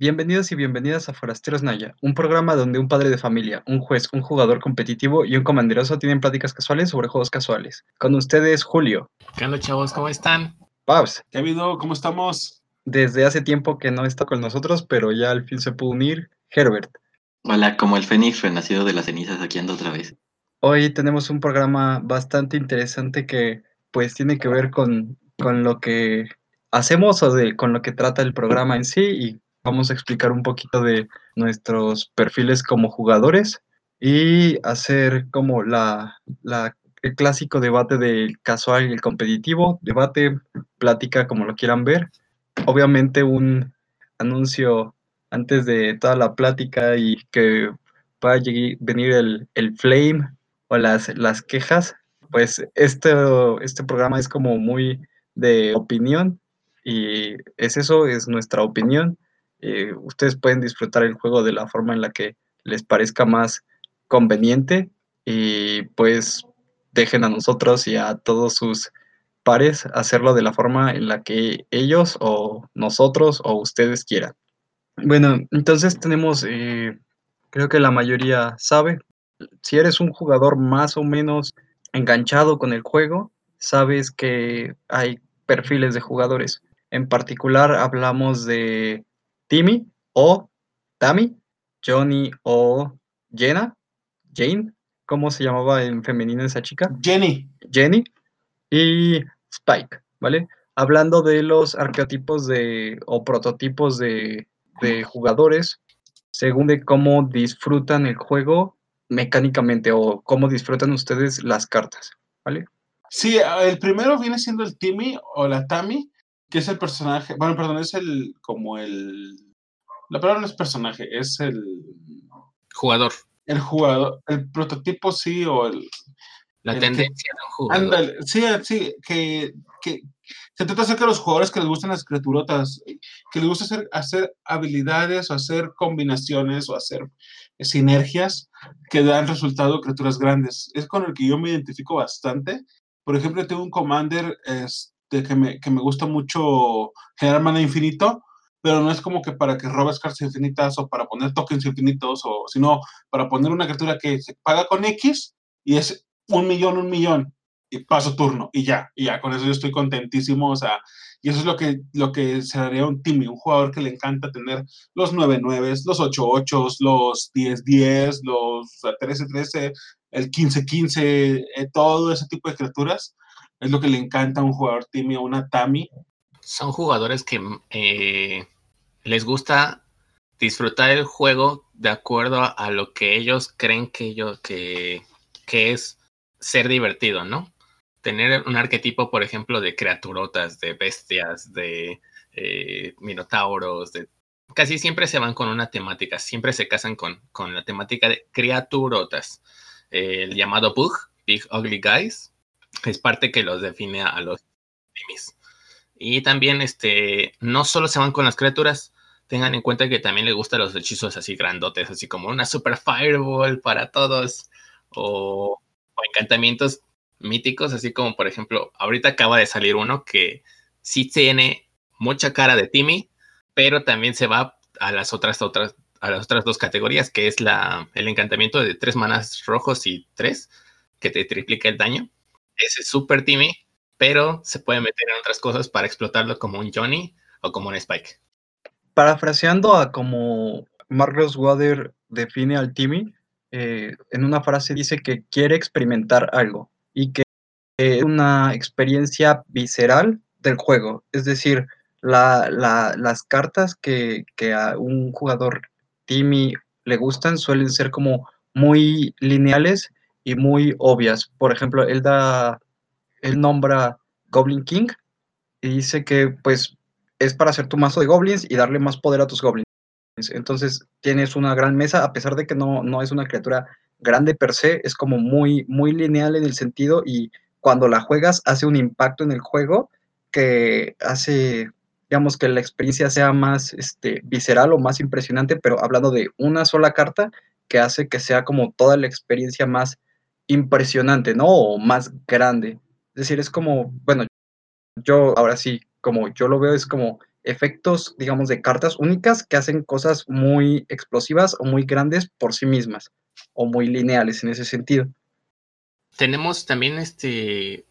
Bienvenidos y bienvenidas a Forasteros Naya, un programa donde un padre de familia, un juez, un jugador competitivo y un comanderoso tienen pláticas casuales sobre juegos casuales. Con ustedes, Julio. ¿Qué onda, chavos? ¿Cómo están? Pabs. ¿Qué ha habido? ¿Cómo estamos? Desde hace tiempo que no está con nosotros, pero ya al fin se pudo unir, Herbert. Hola, como el Fénix renacido de las cenizas, aquí ando otra vez. Hoy tenemos un programa bastante interesante que pues tiene que ver con, con lo que hacemos o de, con lo que trata el programa en sí y vamos a explicar un poquito de nuestros perfiles como jugadores y hacer como la, el clásico debate del casual y el competitivo, debate, plática como lo quieran ver. Obviamente un anuncio antes de toda la plática y que pueda venir el, el flame o las, las quejas, pues este, este programa es como muy de opinión y es eso, es nuestra opinión. Eh, ustedes pueden disfrutar el juego de la forma en la que les parezca más conveniente y pues dejen a nosotros y a todos sus pares hacerlo de la forma en la que ellos o nosotros o ustedes quieran. Bueno, entonces tenemos, eh, creo que la mayoría sabe, si eres un jugador más o menos enganchado con el juego, sabes que hay perfiles de jugadores. En particular hablamos de Timmy o Tammy, Johnny o Jenna, Jane, ¿cómo se llamaba en femenino esa chica? Jenny. Jenny y Spike, ¿vale? Hablando de los arqueotipos de o prototipos de, de jugadores, según de cómo disfrutan el juego mecánicamente o cómo disfrutan ustedes las cartas, ¿vale? Sí, el primero viene siendo el Timmy o la Tammy, que es el personaje, bueno, perdón, es el, como el, la palabra no es personaje, es el... Jugador. El jugador, el prototipo sí, o el... La el tendencia de un jugador. Ándale, sí, sí, que, que se trata de los jugadores que les gustan las criaturotas, que les gusta hacer, hacer habilidades o hacer combinaciones o hacer sinergias que dan resultado criaturas grandes. Es con el que yo me identifico bastante. Por ejemplo, tengo un commander este, que, me, que me gusta mucho generar mana infinito, pero no es como que para que robes cartas infinitas o para poner tokens infinitos, o, sino para poner una criatura que se paga con X y es un millón, un millón, y paso turno, y ya, y ya, con eso yo estoy contentísimo, o sea, y eso es lo que, lo que se haría un Timmy, un jugador que le encanta tener los 9-9, los 8-8, los 10-10, los 13-13, el 15-15, eh, todo ese tipo de criaturas, es lo que le encanta a un jugador Timmy o una Tammy. Son jugadores que eh, les gusta disfrutar el juego de acuerdo a, lo que ellos creen que, ellos, que, que es ser divertido, ¿no? Tener un arquetipo, por ejemplo, de criaturotas, de bestias, de eh, minotauros, de... casi siempre se van con una temática, siempre se casan con, con la temática de criaturotas. El llamado Bug, Big Ugly Guys, es parte que los define a los timis. Y también, este, no solo se van con las criaturas, tengan en cuenta que también les gustan los hechizos así grandotes, así como una super fireball para todos, o o encantamientos míticos, así como por ejemplo, ahorita acaba de salir uno que sí tiene mucha cara de Timmy, pero también se va a las otras, otras, a las otras dos categorías, que es la, el encantamiento de tres manas rojos y tres, que te triplica el daño. Ese es super Timmy, pero se puede meter en otras cosas para explotarlo como un Johnny o como un Spike. Parafraseando a como Marcos Wader define al Timmy, eh, en una frase dice que quiere experimentar algo y que es una experiencia visceral del juego. Es decir, la, la, las cartas que, que, a un jugador Timmy le gustan suelen ser como muy lineales y muy obvias. Por ejemplo, él da, él nombra Goblin King y dice que pues es para hacer tu mazo de goblins y darle más poder a tus goblins. Entonces tienes una gran mesa, a pesar de que no, no es una criatura grande per se, es como muy, muy lineal en el sentido y cuando la juegas hace un impacto en el juego que hace, digamos, que la experiencia sea más este, visceral o más impresionante, pero hablando de una sola carta que hace que sea como toda la experiencia más impresionante, ¿no? O más grande. Es decir, es como, bueno, yo ahora sí, como yo lo veo, es como efectos, digamos, de cartas únicas que hacen cosas muy explosivas o muy grandes por sí mismas, o muy lineales en ese sentido. Tenemos también este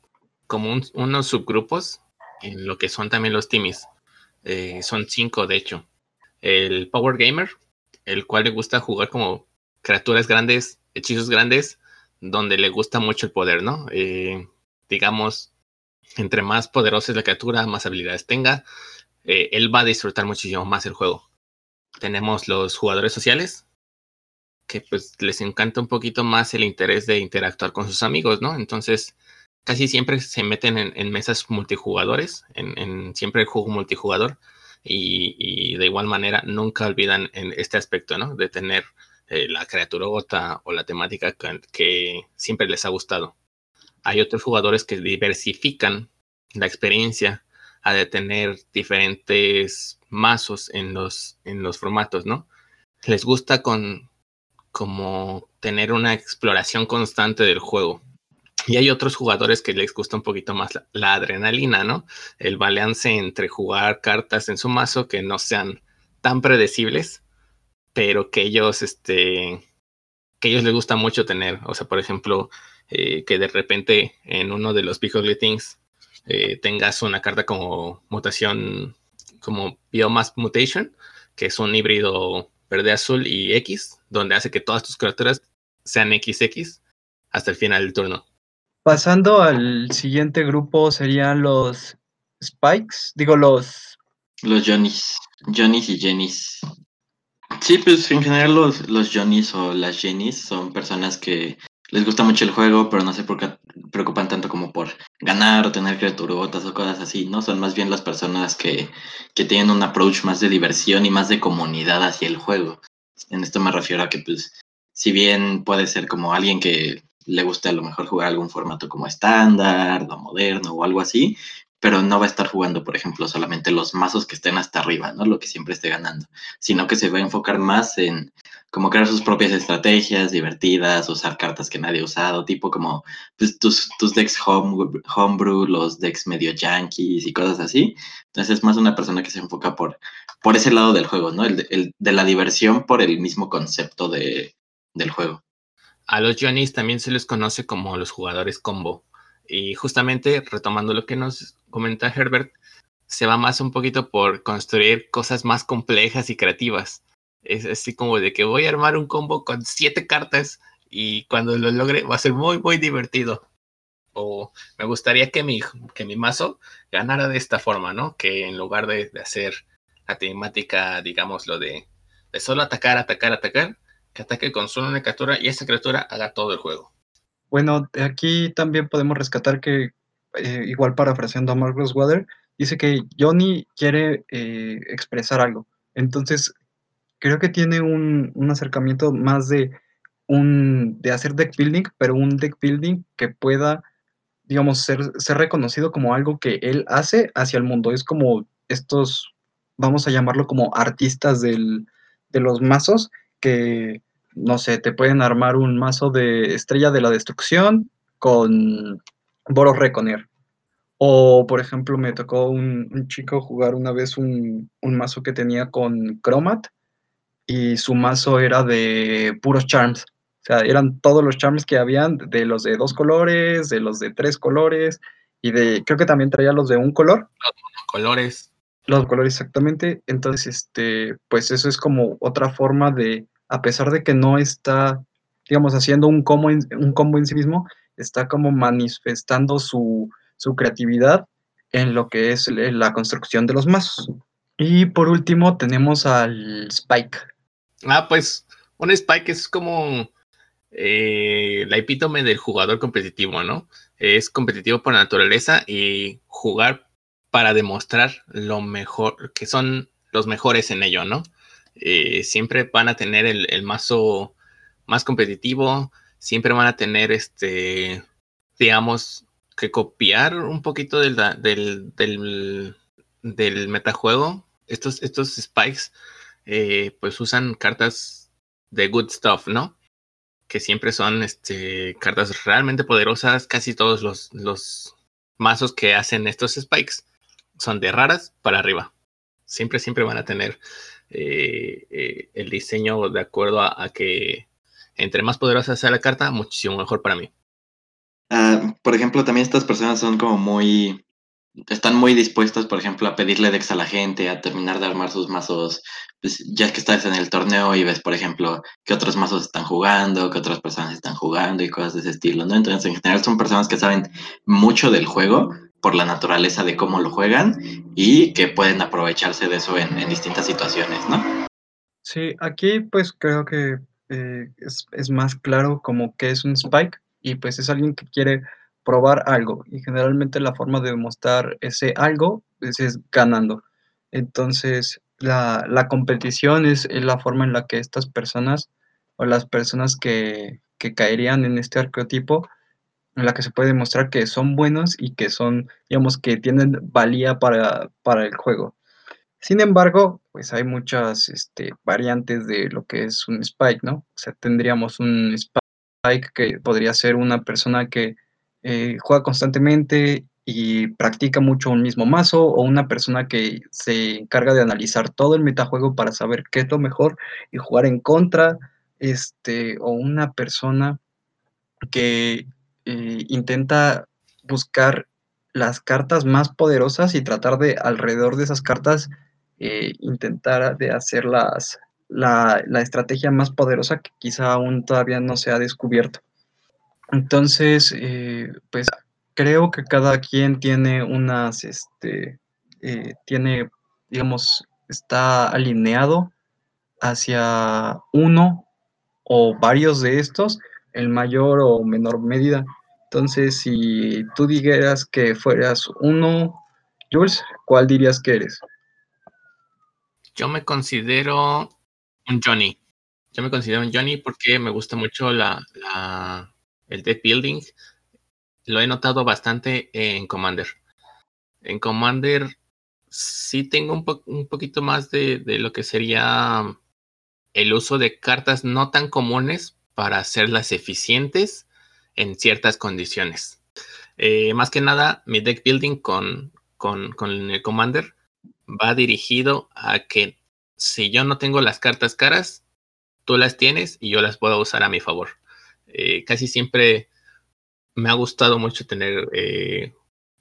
como unos subgrupos en lo que son también los timis. Eh, son cinco, de hecho. El Power Gamer, el cual le gusta jugar como criaturas grandes, hechizos grandes, donde le gusta mucho el poder, ¿no? Eh, digamos, entre más poderosa es la criatura, más habilidades tenga, eh, él va a disfrutar muchísimo más el juego. Tenemos los jugadores sociales, que pues les encanta un poquito más el interés de interactuar con sus amigos, ¿no? Entonces, casi siempre se meten en, mesas multijugadores, en, siempre el juego multijugador, y, de igual manera nunca olvidan en este aspecto, ¿no? De tener eh, la criatura o la temática que, siempre les ha gustado. Hay otros jugadores que diversifican la experiencia a tener diferentes mazos en los, en los formatos, ¿no? Les gusta con como tener una exploración constante del juego. Y hay otros jugadores que les gusta un poquito más la, adrenalina, ¿no? El balance entre jugar cartas en su mazo que no sean tan predecibles, pero que ellos, este, que ellos les gusta mucho tener. O sea, por ejemplo, eh, que de repente en uno de los Big Ugly Things eh, tengas una carta como mutación, como Biomass Mutation, que es un híbrido verde, azul y X, donde hace que todas tus criaturas sean XX hasta el final del turno. Pasando al siguiente grupo serían los Spikes, digo los... Los Johnnies, Johnnies y Jennys. Sí, pues en general los, los Johnnies o las Jennys son personas que les gusta mucho el juego, pero no se preocupan tanto como por ganar o tener criaturotas o cosas así, ¿no? Son más bien las personas que, que tienen un approach más de diversión y más de comunidad hacia el juego. En esto me refiero a que, pues, si bien puede ser como alguien que le guste a lo mejor jugar algún formato como estándar o moderno o algo así, pero no va a estar jugando, por ejemplo, solamente los mazos que estén hasta arriba, ¿no? Lo que siempre esté ganando, sino que se va a enfocar más en como crear sus propias estrategias divertidas, usar cartas que nadie ha usado, tipo como pues, tus, tus decks home, homebrew, los decks medio yankees y cosas así. Entonces es más una persona que se enfoca por, por ese lado del juego, ¿no? El, el de la diversión por el mismo concepto de, del juego. A los Johnnies también se les conoce como los jugadores combo. Y justamente retomando lo que nos comenta Herbert, se va más un poquito por construir cosas más complejas y creativas. Es así como de que voy a armar un combo con siete cartas y cuando lo logre va a ser muy, muy divertido. O me gustaría que mi, que mi mazo ganara de esta forma, ¿no? Que en lugar de, hacer la temática, digamos, lo de, de solo atacar, atacar, atacar, que ataque con solo una criatura y esa criatura haga todo el juego. Bueno, aquí también podemos rescatar que, eh, igual parafraseando a Marcus Water, dice que Johnny quiere eh, expresar algo. Entonces, creo que tiene un, acercamiento más de, un, de hacer deck building, pero un deck building que pueda, digamos, ser, ser reconocido como algo que él hace hacia el mundo. Es como estos, vamos a llamarlo como artistas del, de los mazos que no sé, te pueden armar un mazo de Estrella de la Destrucción con Boros Reconer. O, por ejemplo, me tocó un, chico jugar una vez un, mazo que tenía con Chromat y su mazo era de puros charms. O sea, eran todos los charms que habían, de los de dos colores, de los de tres colores, y de, creo que también traía los de un color. Los colores. Los colores, exactamente. Entonces, este, pues eso es como otra forma de a pesar de que no está, digamos, haciendo un combo en, sí mismo, está como manifestando su, creatividad en lo que es la construcción de los mazos. Y por último tenemos al Spike. Ah, pues un Spike es como eh, la epítome del jugador competitivo, ¿no? Es competitivo por naturaleza y jugar para demostrar lo mejor, que son los mejores en ello, ¿no? Eh, siempre van a tener el, mazo más competitivo, siempre van a tener este, digamos, que copiar un poquito del, del, del, metajuego. Estos, estos spikes, eh, pues usan cartas de good stuff, ¿no? Que siempre son este, cartas realmente poderosas. Casi todos los, los mazos que hacen estos spikes son de raras para arriba. Siempre, siempre van a tener eh, eh, el diseño de acuerdo a, que entre más poderosa sea la carta, muchísimo mejor para mí. Ah, por ejemplo, también estas personas son como muy están muy dispuestos, por ejemplo, a pedirle dex a la gente, a terminar de armar sus mazos, pues ya que estás en el torneo y ves, por ejemplo, que otros mazos están jugando, que otras personas están jugando y cosas de ese estilo, ¿no? Entonces, en general son personas que saben mucho del juego por la naturaleza de cómo lo juegan y que pueden aprovecharse de eso en, distintas situaciones, ¿no? Sí, aquí pues creo que eh, es, es más claro como que es un spike y pues es alguien que quiere probar algo y generalmente la forma de demostrar ese algo pues, es ganando. Entonces, la, competición es, la forma en la que estas personas o las personas que, que caerían en este arqueotipo, en la que se puede demostrar que son buenos y que son, digamos, que tienen valía para, para el juego. Sin embargo, pues hay muchas este, variantes de lo que es un spike, ¿no? O sea, tendríamos un spike que podría ser una persona que eh, juega constantemente y practica mucho un mismo mazo, o una persona que se encarga de analizar todo el metajuego para saber qué es lo mejor y jugar en contra, este, o una persona que eh, intenta buscar las cartas más poderosas y tratar de alrededor de esas cartas eh, intentar de hacer las, la, la estrategia más poderosa que quizá aún todavía no se ha descubierto. Entonces, eh, pues creo que cada quien tiene unas, este, tiene, digamos, está alineado hacia uno o varios de estos, en mayor o menor medida. Entonces, si tú dijeras que fueras uno, Jules, ¿cuál dirías que eres? Yo me considero un Johnny. Yo me considero un Johnny porque me gusta mucho la, el deck building, lo he notado bastante en Commander. En Commander sí tengo un, poquito más de, lo que sería el uso de cartas no tan comunes para hacerlas eficientes en ciertas condiciones. Eh, más que nada, mi deck building con, con, con el Commander va dirigido a que si yo no tengo las cartas caras, tú las tienes y yo las puedo usar a mi favor. Eh, casi siempre me ha gustado mucho tener eh,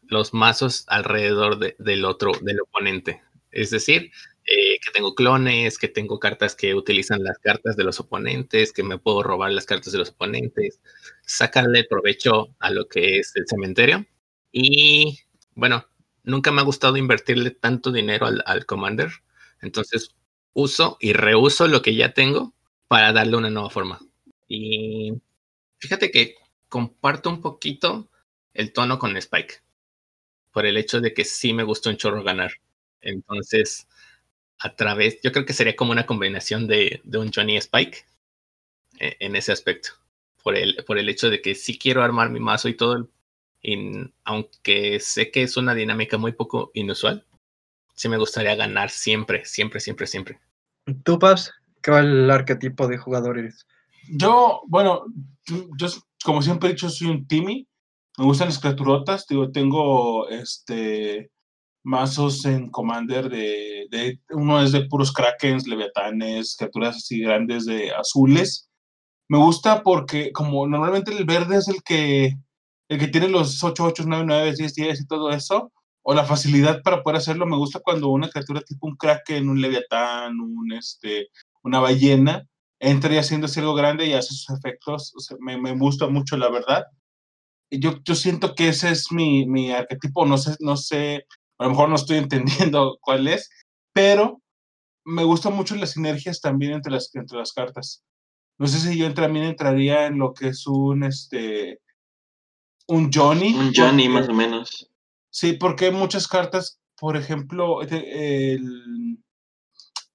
los mazos alrededor del otro, del oponente. Es decir, eh, que tengo clones, que tengo cartas que utilizan las cartas de los oponentes, que me puedo robar las cartas de los oponentes, sacarle provecho a lo que es el cementerio. Y bueno, nunca me ha gustado invertirle tanto dinero al, al Commander. Entonces uso y reuso lo que ya tengo para darle una nueva forma. Y Fíjate que comparto un poquito el tono con Spike. Por el hecho de que sí me gustó un chorro ganar. Entonces, a través, yo creo que sería como una combinación de, un Johnny Spike eh, en ese aspecto. Por el, por el hecho de que sí quiero armar mi mazo y todo. Y aunque sé que es una dinámica muy poco inusual, sí me gustaría ganar siempre, siempre, siempre, siempre. ¿Tú, Paps? ¿Qué va el arquetipo de jugadores? Yo, bueno, yo como siempre he dicho, soy un Timmy. Me gustan las criaturotas. Digo, tengo este mazos en Commander de, de, uno es de puros krakens, leviatanes, criaturas así grandes de azules. Me gusta porque como normalmente el verde es el que el que tiene los 8, 8, 9, 9, 10, 10 y todo eso, o la facilidad para poder hacerlo, me gusta cuando una criatura tipo un kraken, un leviatán, un este, una ballena, entra y haciéndose algo grande y hace sus efectos. me, me, gusta mucho, la verdad. Yo, yo siento que ese es mi, mi arquetipo, no sé, no sé, a lo mejor no estoy entendiendo cuál es, pero me gustan mucho las sinergias también entre las, entre las cartas. No sé si yo también entraría en lo que es un, este, un Johnny. Un Johnny, más o menos. Sí, porque hay muchas cartas, por ejemplo, el,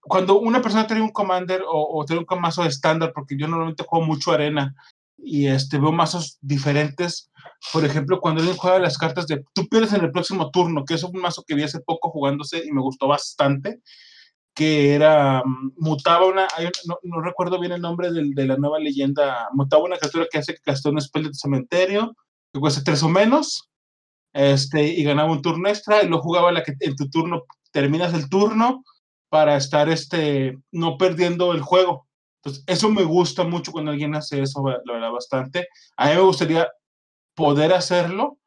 cuando una persona tiene un commander o, tiene un mazo estándar, porque yo normalmente juego mucho arena y este, veo mazos diferentes. Por ejemplo, cuando alguien juega las cartas de tú pierdes en el próximo turno, que es un mazo que vi hace poco jugándose y me gustó bastante, que era, mm, mutaba una, no, recuerdo bien el nombre de, de, la nueva leyenda, mutaba una criatura que hace que gaste un spell de cementerio, que cuesta tres o menos, este, y ganaba un turno extra, y lo jugaba la que en tu turno terminas el turno para estar este, no perdiendo el juego. Entonces, eso me gusta mucho cuando alguien hace eso, la verdad, bastante. A mí me gustaría poder hacerlo,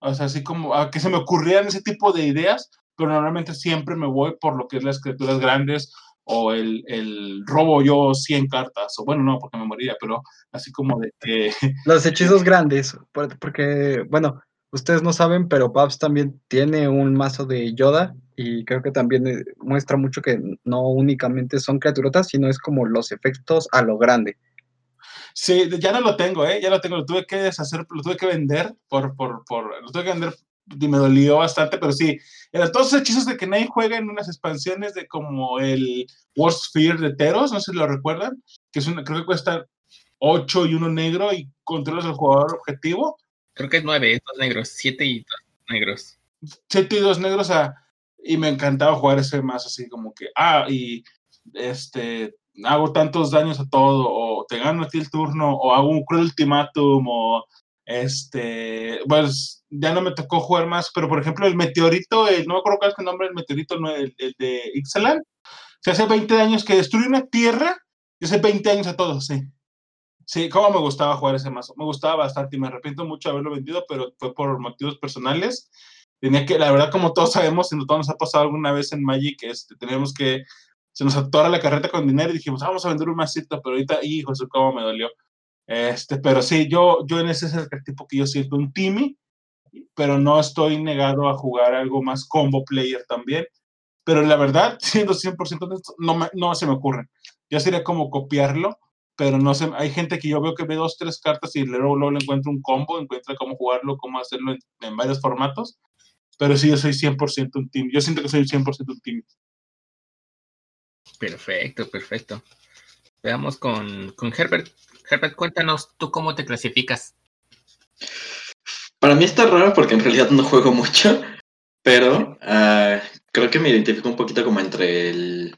o sea, así como a que se me ocurrieran ese tipo de ideas, pero normalmente siempre me voy por lo que es las criaturas grandes o el, el robo yo 100 cartas, o bueno, no, porque me moriría, pero así como de que... Los hechizos grandes, porque, bueno, ustedes no saben, pero Babs también tiene un mazo de Yoda y creo que también eh, muestra mucho que no únicamente son criaturotas, sino es como los efectos a lo grande. Sí, ya no lo tengo, ¿eh? Ya lo tengo, lo tuve que deshacer, lo tuve que vender por, por, por, lo tuve que vender y me dolió bastante, pero sí, eran todos esos hechizos de que nadie juega en unas expansiones de como el Worst Fear de Teros, no sé si lo recuerdan, que es una, creo que cuesta 8 y uno negro y controlas al jugador objetivo. Creo que es 9, dos negros, 7 y dos negros. 7 y 2 negros, a, y me encantaba jugar ese más así como que, ah, y este, hago tantos daños a todo, o te gano a ti el turno, o hago un cruel ultimátum, o este, pues ya no me tocó jugar más, pero por ejemplo el meteorito, no me acuerdo cuál es el nombre del meteorito, el, el de Ixalan, se hace 20 años que destruye una tierra, y hace 20 años a todos, sí. Sí, cómo me gustaba jugar ese mazo, me gustaba bastante y me arrepiento mucho de haberlo vendido, pero fue por motivos personales. Tenía que, la verdad, como todos sabemos, y todos nos ha pasado alguna vez en Magic, este, tenemos que se nos atora la carreta con dinero y dijimos, vamos a vender un masito, pero ahorita, hijo, eso cómo me dolió. Este, pero sí, yo, yo en ese es el tipo que yo siento un Timmy, pero no estoy negado a jugar algo más combo player también. Pero la verdad, siendo 100% honesto, no, me, no se me ocurre. Ya sería como copiarlo, pero no sé, hay gente que yo veo que ve dos, tres cartas y luego, luego le encuentra un combo, encuentra cómo jugarlo, cómo hacerlo en, en varios formatos. Pero sí, yo soy 100% un team. Yo siento que soy 100% un team. Perfecto, perfecto. Veamos con, con Herbert. Herbert, cuéntanos tú cómo te clasificas. Para mí está raro porque en realidad no juego mucho, pero uh, creo que me identifico un poquito como entre el,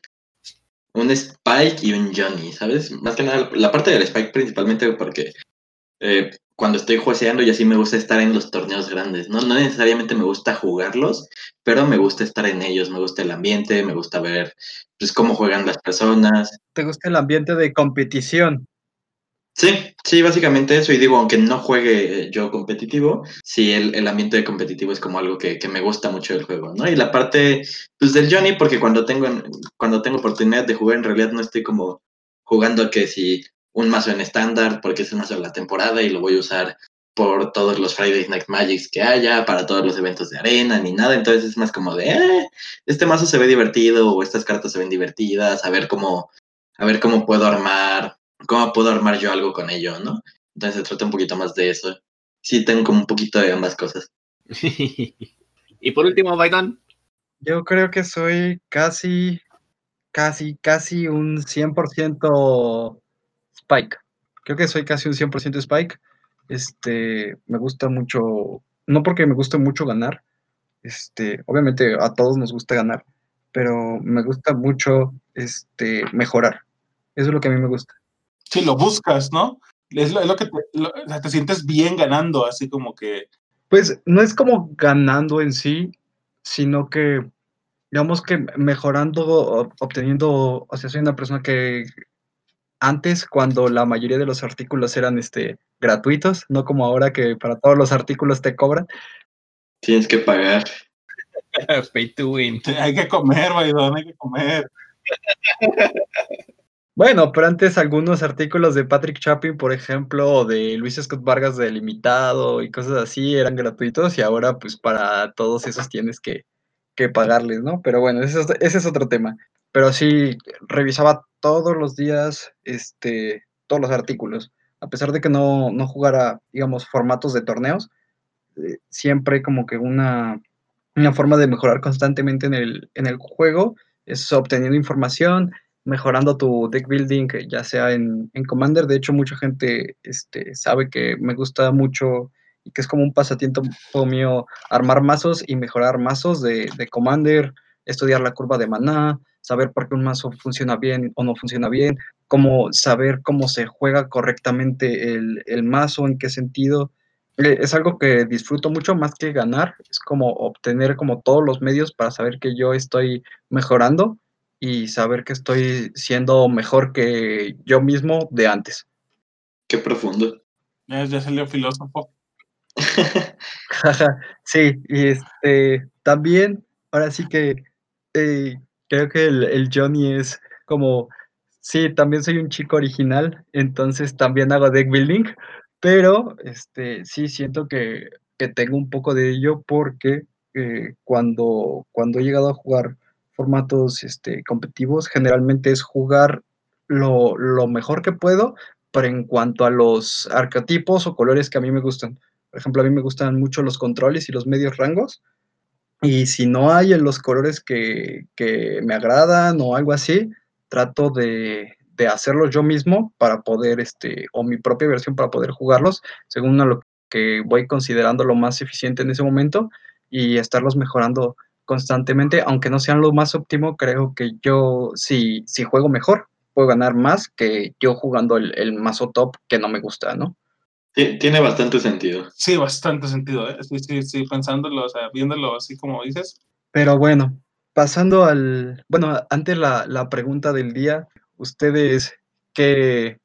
un Spike y un Johnny, ¿sabes? Más que nada la parte del Spike principalmente porque eh, cuando estoy jueceando y así me gusta estar en los torneos grandes. No, no necesariamente me gusta jugarlos, pero me gusta estar en ellos, me gusta el ambiente, me gusta ver pues, cómo juegan las personas. ¿Te gusta el ambiente de competición? Sí, sí, básicamente eso. Y digo, aunque no juegue yo competitivo, sí, el, el ambiente de competitivo es como algo que, que, me gusta mucho del juego, ¿no? Y la parte, pues, del Johnny, porque cuando tengo, cuando tengo oportunidad de jugar, en realidad no estoy como jugando que si un mazo en estándar porque es el mazo de la temporada y lo voy a usar por todos los Friday Night Magics que haya, para todos los eventos de arena, ni nada. Entonces es más como de, eh, este mazo se ve divertido o estas cartas se ven divertidas, a ver cómo, a ver cómo puedo armar, cómo puedo armar yo algo con ello, ¿no? Entonces se trata un poquito más de eso. Sí, tengo como un poquito de ambas cosas. y por último, Biden. Yo creo que soy casi, casi, casi un 100% Spike. Creo que soy casi un 100% Spike. Este, me gusta mucho, no porque me guste mucho ganar, este, obviamente a todos nos gusta ganar, pero me gusta mucho este, mejorar. Eso es lo que a mí me gusta. Sí, lo buscas, ¿no? Es lo, que te, te sientes bien ganando, así como que... Pues no es como ganando en sí, sino que digamos que mejorando, obteniendo, o sea, soy una persona que antes cuando la mayoría de los artículos eran este, gratuitos, no como ahora que para todos los artículos te cobran. Tienes que pagar. Pay to win. Hay que comer, Baidón, hay que comer. Bueno, pero antes algunos artículos de Patrick Chapin, por ejemplo, o de Luis Scott Vargas de Limitado y cosas así eran gratuitos y ahora pues para todos esos tienes que, que pagarles, ¿no? Pero bueno, ese es otro tema pero sí revisaba todos los días este, todos los artículos. A pesar de que no, jugara, digamos, formatos de torneos, eh, siempre como que una, una, forma de mejorar constantemente en el, en el juego es obteniendo información, mejorando tu deck building, ya sea en, en Commander. De hecho, mucha gente este, sabe que me gusta mucho y que es como un pasatiempo mío armar mazos y mejorar mazos de, de Commander, estudiar la curva de maná, saber por qué un mazo funciona bien o no funciona bien, cómo saber cómo se juega correctamente el, el mazo, en qué sentido. eh, es algo que disfruto mucho más que ganar, es como obtener como todos los medios para saber que yo estoy mejorando y saber que estoy siendo mejor que yo mismo de antes. Qué profundo. Ya, ya salió filósofo. sí, y este también, ahora sí que creo que el, el Johnny es como, sí, también soy un chico original, entonces también hago deck building, pero este sí siento que, que tengo un poco de ello porque eh, cuando, cuando he llegado a jugar formatos este, competitivos, generalmente es jugar lo, lo mejor que puedo, pero en cuanto a los arquetipos o colores que a mí me gustan. Por ejemplo, a mí me gustan mucho los controles y los medios rangos. Y si no hay en los colores que, que me agradan o algo así, trato de, de, hacerlos yo mismo para poder, este, o mi propia versión para poder jugarlos, según a lo que voy considerando lo más eficiente en ese momento y estarlos mejorando constantemente, aunque no sean lo más óptimo, creo que yo, si, si juego mejor, puedo ganar más que yo jugando el, el mazo top que no me gusta, ¿no? Tiene bastante sentido. Sí, bastante sentido, ¿eh? Sí, sí, sí, pensándolo, o sea, viéndolo así como dices. Pero bueno, pasando al, bueno, antes la, la pregunta del día, ¿ustedes qué,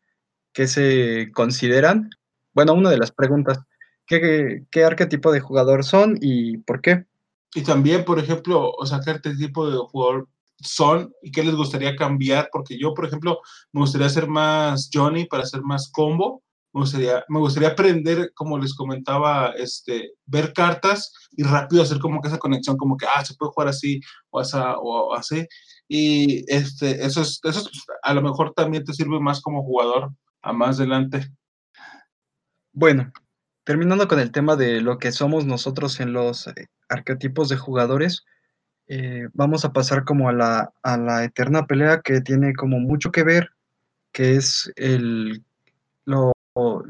qué, se consideran? Bueno, una de las preguntas, ¿qué, ¿qué arquetipo de jugador son y por qué? Y también, por ejemplo, o sea, qué tipo de jugador son y qué les gustaría cambiar, porque yo, por ejemplo, me gustaría ser más Johnny para ser más combo, me gustaría, aprender, como les comentaba, este, ver cartas y rápido hacer como que esa conexión, como que, ah, se puede jugar así o, asa, o así. Y este, eso, es, eso es, a lo mejor también te sirve más como jugador a más adelante. Bueno, terminando con el tema de lo que somos nosotros en los eh, arquetipos de jugadores, eh, vamos a pasar como a la, a la eterna pelea que tiene como mucho que ver, que es el, lo,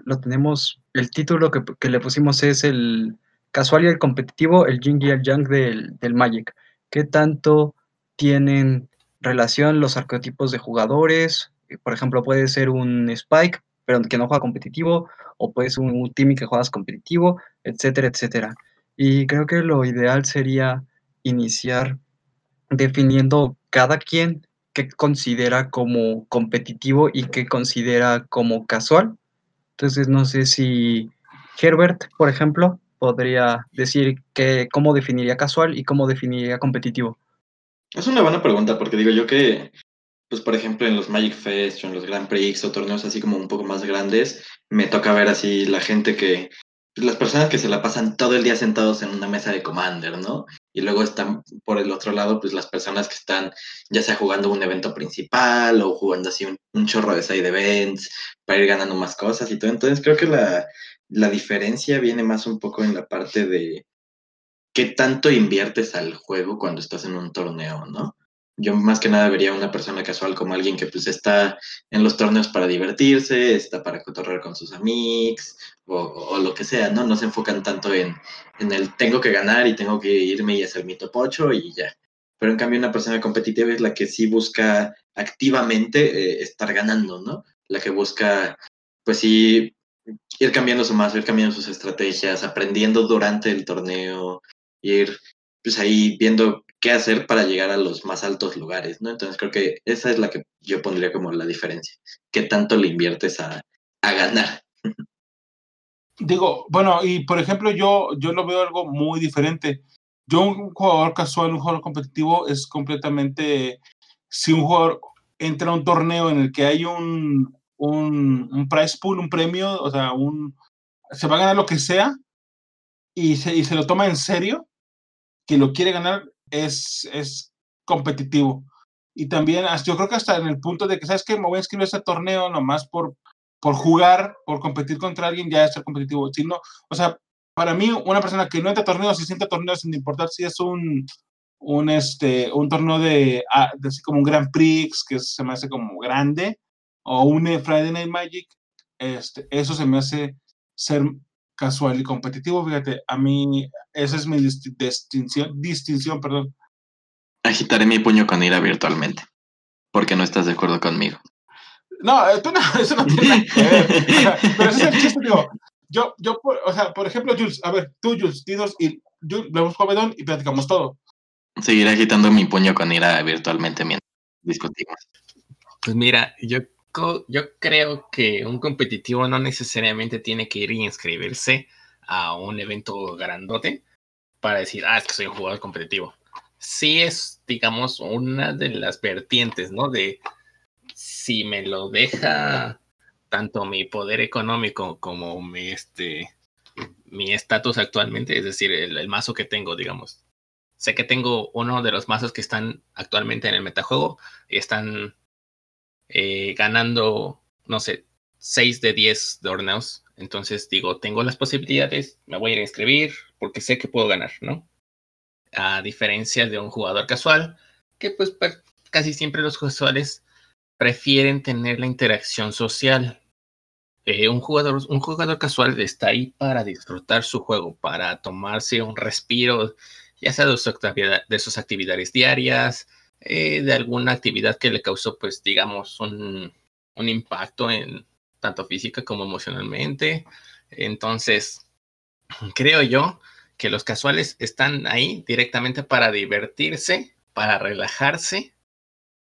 lo tenemos, el título que, que, le pusimos es el casual y el competitivo, el yin y el yang del, del Magic. ¿Qué tanto tienen relación los arquetipos de jugadores? Por ejemplo, puede ser un Spike, pero que no juega competitivo, o puede ser un Timmy que juegas competitivo, etcétera, etcétera. Y creo que lo ideal sería iniciar definiendo cada quien qué considera como competitivo y qué considera como casual entonces, no sé si Herbert, por ejemplo, podría decir que, cómo definiría casual y cómo definiría competitivo. Es una buena pregunta, porque digo yo que, pues por ejemplo, en los Magic Fest o en los Grand Prix o torneos así como un poco más grandes, me toca ver así la gente que, pues, las personas que se la pasan todo el día sentados en una mesa de Commander, ¿no? Y luego están por el otro lado, pues las personas que están ya sea jugando un evento principal o jugando así un, chorro de side events para ir ganando más cosas y todo. Entonces creo que la, la diferencia viene más un poco en la parte de qué tanto inviertes al juego cuando estás en un torneo, ¿no? Yo más que nada vería una persona casual como alguien que pues está en los torneos para divertirse, está para cotorrear con sus amigos o, lo que sea, ¿no? No se enfocan tanto en, en, el tengo que ganar y tengo que irme y hacer mi top 8 y ya. Pero en cambio una persona competitiva es la que sí busca activamente eh, estar ganando, ¿no? La que busca, pues sí, ir cambiando su mazo, ir cambiando sus estrategias, aprendiendo durante el torneo, ir pues ahí viendo qué hacer para llegar a los más altos lugares, ¿no? Entonces creo que esa es la que yo pondría como la diferencia. ¿Qué tanto le inviertes a, a ganar? Digo, bueno, y por ejemplo, yo, yo lo veo algo muy diferente. Yo, un jugador casual, un jugador competitivo, es completamente. Si un jugador entra a un torneo en el que hay un, un, un prize pool, un premio, o sea, un, se va a ganar lo que sea y se, y se lo toma en serio, que lo quiere ganar, es, es competitivo. Y también, yo creo que hasta en el punto de que, ¿sabes qué? Me voy a inscribir a este torneo nomás por, por jugar, por competir contra alguien, ya es ser competitivo. Si no, o sea, para mí, una persona que no entra a torneos, si siente torneos, sin importar si es un, un, este, un torneo de, de, así como un Grand Prix, que se me hace como grande, o un Friday Night Magic, este, eso se me hace ser casual y competitivo. Fíjate, a mí esa es mi distinción, distinción, perdón. Agitaré mi puño con ira virtualmente, porque no estás de acuerdo conmigo. No, tú no, eso no tiene nada que ver. Pero ese es el chiste, digo. yo, yo, o sea, por ejemplo, Jules, a ver, tú, Jules, Didos y Jules, vemos Comedón y platicamos todo. Seguiré agitando mi puño con ira virtualmente mientras discutimos. Pues mira, yo, yo creo que un competitivo no necesariamente tiene que ir y inscribirse a un evento grandote para decir, ah, es que soy un jugador competitivo. Sí es, digamos, una de las vertientes, ¿no? De si me lo deja tanto mi poder económico como mi este mi estatus actualmente, es decir, el, mazo que tengo, digamos. Sé que tengo uno de los mazos que están actualmente en el metajuego y están eh, ganando, no sé, 6 de 10 torneos. Entonces digo, tengo las posibilidades, me voy a ir a inscribir porque sé que puedo ganar, ¿no? A diferencia de un jugador casual, que pues casi siempre los casuales prefieren tener la interacción social. Eh, un, jugador, un jugador casual está ahí para disfrutar su juego, para tomarse un respiro, ya sea de, sus actividades diarias, eh, de alguna actividad que le causó, pues, digamos, un, un impacto en tanto física como emocionalmente. Entonces, creo yo que los casuales están ahí directamente para divertirse, para relajarse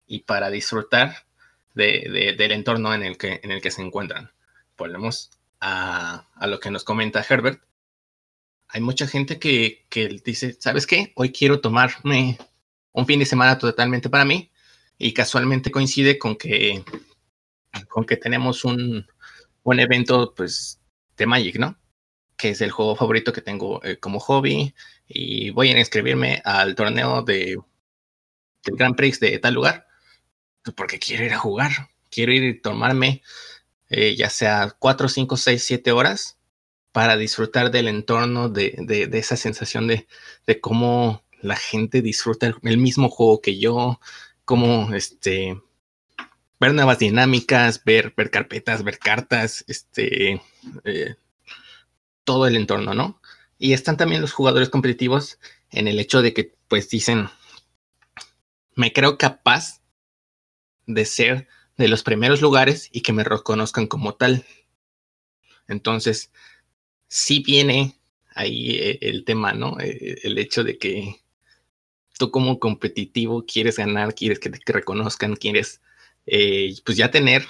y para disfrutar del entorno en el, que, en el que se encuentran. Volvemos a, lo que nos comenta Herbert. Hay mucha gente que, dice, ¿sabes qué? Hoy quiero tomarme un fin de semana totalmente para mí y casualmente coincide con que, con que tenemos un, un evento pues de Magic, ¿no? Que es el juego favorito que tengo eh, como hobby y voy a inscribirme al torneo de del Grand Prix de tal lugar porque quiero ir a jugar, quiero ir y tomarme eh, ya sea 4, 5, 6, 7 horas para disfrutar del entorno, de, de, esa sensación de, de, cómo la gente disfruta el, mismo juego que yo, cómo este, ver nuevas dinámicas, ver, ver carpetas, ver cartas, este, eh, todo el entorno, ¿no? Y están también los jugadores competitivos en el hecho de que pues dicen, me creo capaz de ser de los primeros lugares y que me reconozcan como tal. Entonces, sí viene ahí eh, el tema, ¿no? Eh, el hecho de que tú como competitivo quieres ganar, quieres que te reconozcan, quieres eh, pues ya tener,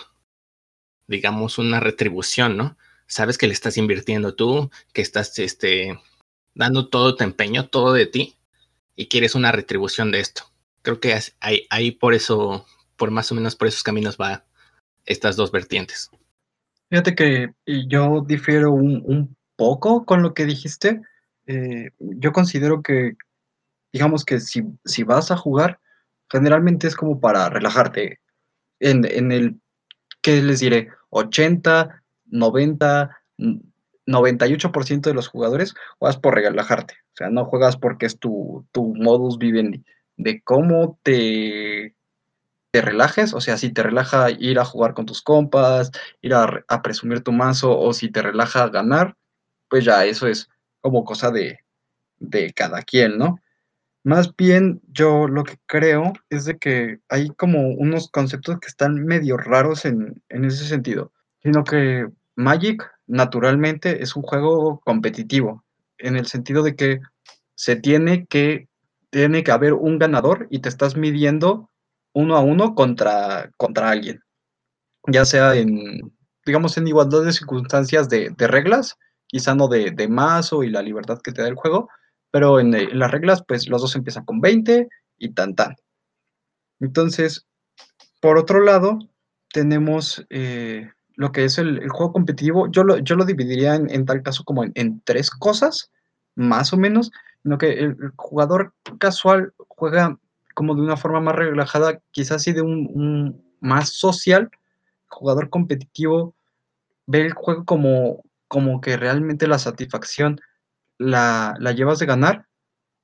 digamos, una retribución, ¿no? Sabes que le estás invirtiendo tú, que estás este, dando todo tu empeño, todo de ti, y quieres una retribución de esto. Creo que ahí, ahí por eso por más o menos por esos caminos va estas dos vertientes. Fíjate que yo difiero un, poco con lo que dijiste. Eh, yo considero que, digamos que si, si, vas a jugar, generalmente es como para relajarte. En, en el, ¿qué les diré? 80, 90, 98% de los jugadores juegas por relajarte. O sea, no juegas porque es tu, tu modus vivendi. De cómo te te relajes, o sea, si te relaja ir a jugar con tus compas, ir a, presumir tu mazo, o si te relaja ganar, pues ya eso es como cosa de, de cada quien, ¿no? Más bien yo lo que creo es de que hay como unos conceptos que están medio raros en, en ese sentido, sino que Magic naturalmente es un juego competitivo, en el sentido de que se tiene que, tiene que haber un ganador y te estás midiendo uno a uno contra, contra alguien, ya sea en, digamos, en igualdad de circunstancias de, reglas, quizá no de, de, mazo y la libertad que te da el juego, pero en, las reglas, pues los dos empiezan con 20 y tan tan. Entonces, por otro lado, tenemos eh, lo que es el, juego competitivo. Yo lo, yo lo dividiría en, tal caso como en, tres cosas, más o menos, lo que el jugador casual juega como de una forma más relajada, quizás sí de un, más social, jugador competitivo, ve el juego como, como que realmente la satisfacción la, llevas de ganar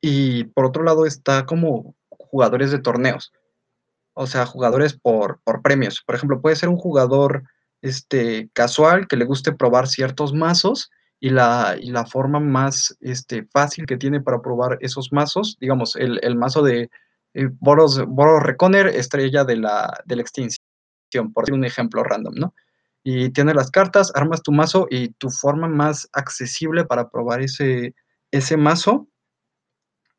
y por otro lado está como jugadores de torneos, o sea, jugadores por, por premios. Por ejemplo, puede ser un jugador este, casual que le guste probar ciertos mazos y la, y la forma más este, fácil que tiene para probar esos mazos, digamos, el, el mazo de Boros, Boros Reconer, estrella de la, de la extinción, por decir un ejemplo random, ¿no? Y tienes las cartas, armas tu mazo y tu forma más accesible para probar ese, ese mazo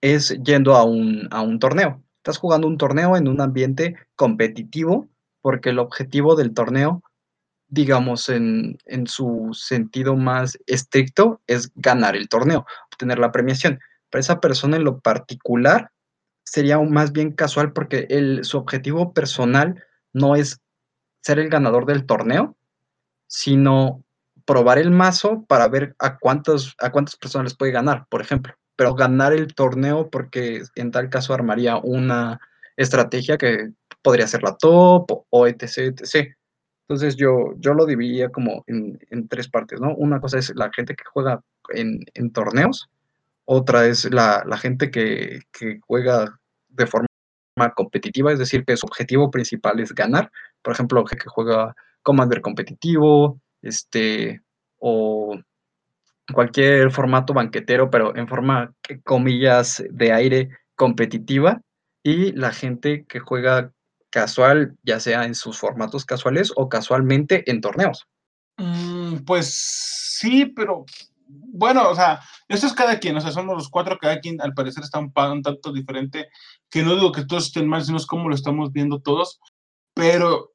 es yendo a un, a un torneo. Estás jugando un torneo en un ambiente competitivo porque el objetivo del torneo, digamos, en, en su sentido más estricto, es ganar el torneo, obtener la premiación. Para esa persona en lo particular sería más bien casual porque el, su objetivo personal no es ser el ganador del torneo, sino probar el mazo para ver a, cuántos, a cuántas personas les puede ganar, por ejemplo. Pero ganar el torneo porque en tal caso armaría una estrategia que podría ser la top o etc, etc. Entonces yo, yo lo dividía como en, en tres partes, ¿no? Una cosa es la gente que juega en, en torneos, otra es la, la gente que, que, juega de forma competitiva, es decir, que su objetivo principal es ganar. Por ejemplo, que juega Commander competitivo, este, o cualquier formato banquetero, pero en forma, comillas, de aire competitiva. Y la gente que juega casual, ya sea en sus formatos casuales o casualmente en torneos. Mm, pues sí, pero bueno, o sea, eso es cada quien, o sea, somos los cuatro, cada quien al parecer está un, un tanto diferente, que no digo que todos estén mal, sino es como lo estamos viendo todos, pero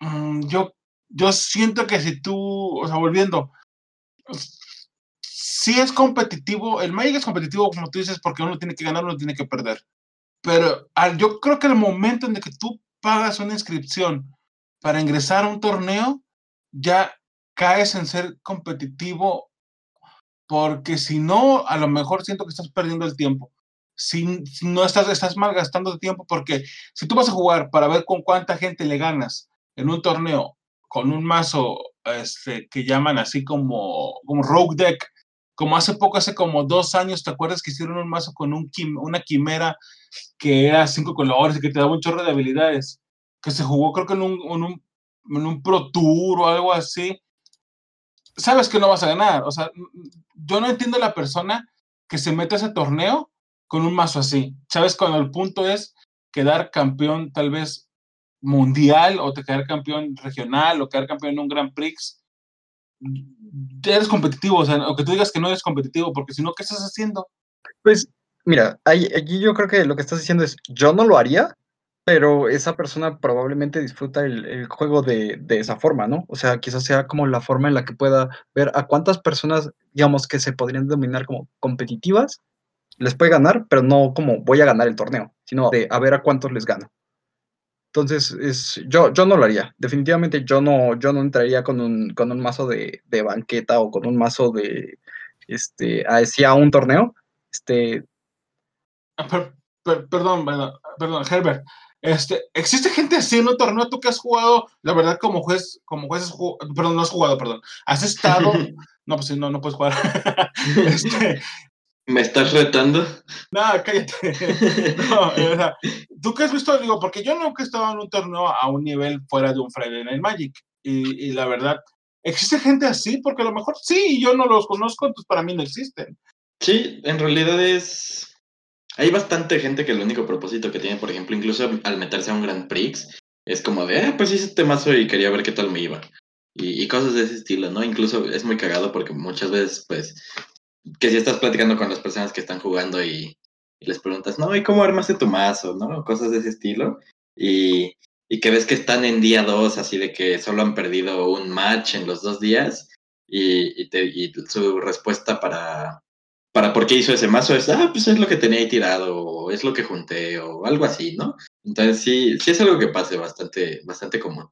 um, yo, yo siento que si tú, o sea, volviendo, si es competitivo, el Magic es competitivo, como tú dices, porque uno tiene que ganar, uno tiene que perder, pero al, yo creo que el momento en que tú pagas una inscripción para ingresar a un torneo, ya caes en ser competitivo porque si no, a lo mejor siento que estás perdiendo el tiempo. Si, no estás, estás malgastando tiempo, porque si tú vas a jugar para ver con cuánta gente le ganas en un torneo con un mazo este, que llaman así como, como Rogue Deck, como hace poco, hace como dos años, ¿te acuerdas que hicieron un mazo con un, una quimera que era cinco colores y que te daba un chorro de habilidades? Que se jugó creo que en un, en un, en un Pro Tour o algo así sabes que no vas a ganar. O sea, yo no entiendo la persona que se mete a ese torneo con un mazo así. Sabes, cuando el punto es quedar campeón tal vez mundial o te quedar campeón regional o quedar campeón en un Grand Prix. Eres competitivo, o sea, o que tú digas que no eres competitivo, porque si no, ¿qué estás haciendo? Pues, mira, aquí yo creo que lo que estás diciendo es, yo no lo haría, pero esa persona probablemente disfruta el, juego de, esa forma, ¿no? O sea, quizás sea como la forma en la que pueda ver a cuántas personas, digamos, que se podrían denominar como competitivas, les puede ganar, pero no como voy a ganar el torneo, sino de a ver a cuántos les gano. Entonces, es, yo, yo no lo haría. Definitivamente yo no, yo no entraría con un, con un mazo de, banqueta o con un mazo de, este, a, un torneo. Este... Ah, perdón, perdón, Herbert. Este, ¿Existe gente así en un torneo? Tú que has jugado, la verdad, como juez, como juez, perdón, no has jugado, perdón. ¿Has estado? no, pues no, no puedes jugar. este, ¿Me estás retando? No, cállate. No, o sea, ¿Tú qué has visto? Digo, porque yo nunca he estado en un torneo a un nivel fuera de un Friday Night Magic. Y, y la verdad, ¿existe gente así? Porque a lo mejor sí, yo no los conozco, entonces para mí no existen. Sí, en realidad es hay bastante gente que el único propósito que tiene, por ejemplo, incluso al meterse a un Grand Prix, es como de, ah, pues hice este mazo y quería ver qué tal me iba. Y, cosas de ese estilo, ¿no? Incluso es muy cagado porque muchas veces, pues, que si estás platicando con las personas que están jugando y, les preguntas, no, ¿y cómo armaste tu mazo? ¿No? Cosas de ese estilo. Y, y que ves que están en día dos, así de que solo han perdido un match en los dos días. Y, y, y su respuesta para, para por qué hizo ese mazo es, ah, pues es lo que tenía ahí tirado, o es lo que junté, o algo así, ¿no? Entonces sí, sí es algo que pase bastante, bastante común.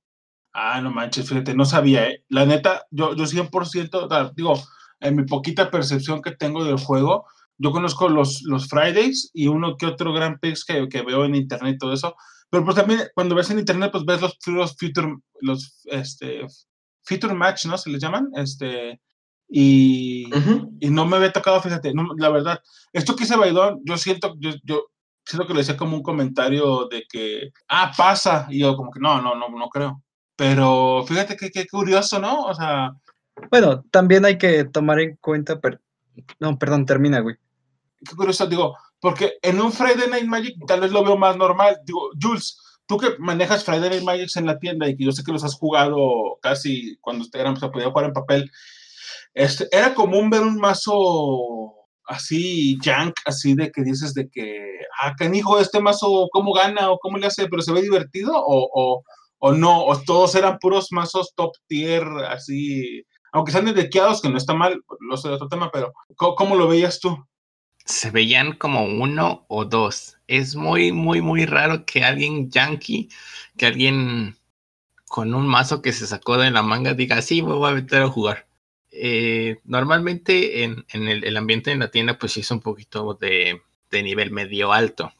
Ah, no manches, fíjate, no sabía, ¿eh? La neta, yo, yo 100%, digo, en mi poquita percepción que tengo del juego, yo conozco los, los Fridays y uno que otro Grand Prix que, que veo en internet y todo eso, pero pues también cuando ves en internet, pues ves los, los future, los, este, future match, ¿no? Se les llaman, este, y, y, no me había tocado, fíjate, la verdad, esto que hice Baidón, yo siento, yo, yo siento que lo decía como un comentario de que, ah, pasa, y yo como que no, no, no, no creo. Pero fíjate que qué curioso, ¿no? O sea... Bueno, también hay que tomar en cuenta, no, perdón, termina, güey. Qué curioso, digo, porque en un Friday Night Magic tal vez lo veo más normal, digo, Jules, tú que manejas Friday Night Magics en la tienda y que yo sé que los has jugado casi cuando eran, se podía jugar en papel, este, era común ver un mazo así, junk, así de que dices de que, ah, canijo, este mazo, ¿cómo gana o cómo le hace? ¿Pero se ve divertido o, o, o no? ¿O todos eran puros mazos top tier, así, aunque sean dequeados, que no está mal, lo sé de otro tema, pero ¿cómo, lo veías tú? se veían como uno o dos. Es muy, muy, muy raro que alguien yankee, que alguien con un mazo que se sacó de la manga diga, sí, me voy a meter a jugar. Eh, normalmente en, el, ambiente en la tienda pues sí es un poquito de, nivel medio alto.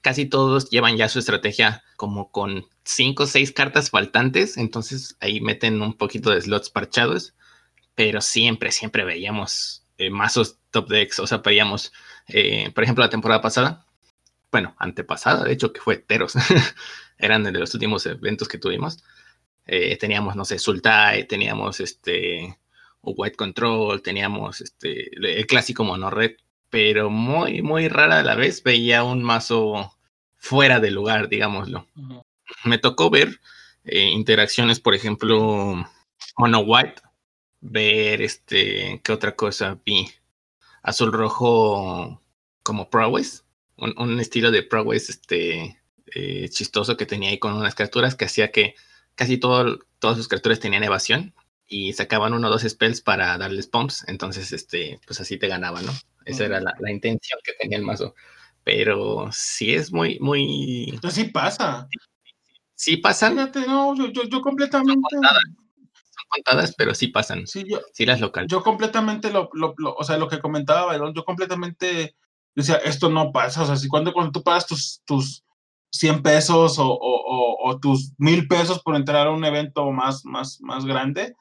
Casi todos llevan ya su estrategia como con cinco o seis cartas faltantes, entonces ahí meten un poquito de slots parchados, pero siempre, siempre veíamos eh, mazos top decks, o sea, veíamos, eh, por ejemplo, la temporada pasada, bueno, antepasada, de hecho, que fue Teros, eran de los últimos eventos que tuvimos. Eh, teníamos, no sé, Sultai, teníamos este White Control, teníamos este el clásico Mono Red, pero muy, muy rara a la vez veía un mazo fuera de lugar, digámoslo. Uh -huh. Me tocó ver eh, interacciones, por ejemplo, Mono White, ver este, ¿qué otra cosa vi? Azul rojo como Prowess, un, un estilo de Prowess este, eh, chistoso que tenía ahí con unas criaturas que hacía que casi todo, todas sus criaturas tenían evasión y sacaban uno o dos spells para darles pumps, entonces este, pues así te ganaba, ¿no? Esa era la, la, intención que tenía el mazo. Pero sí es muy, muy. Entonces sí pasa. Sí pasan. Fíjate, no, yo, yo, yo completamente. Contadas, pero sí pasan. Sí, yo, sí las locales. Yo completamente lo, lo, lo, o sea, lo que comentaba Bailón, yo completamente decía, esto no pasa. O sea, si cuando, cuando tú pagas tus, tus 100 pesos o, o, o, o tus mil pesos por entrar a un evento más, más, más grande,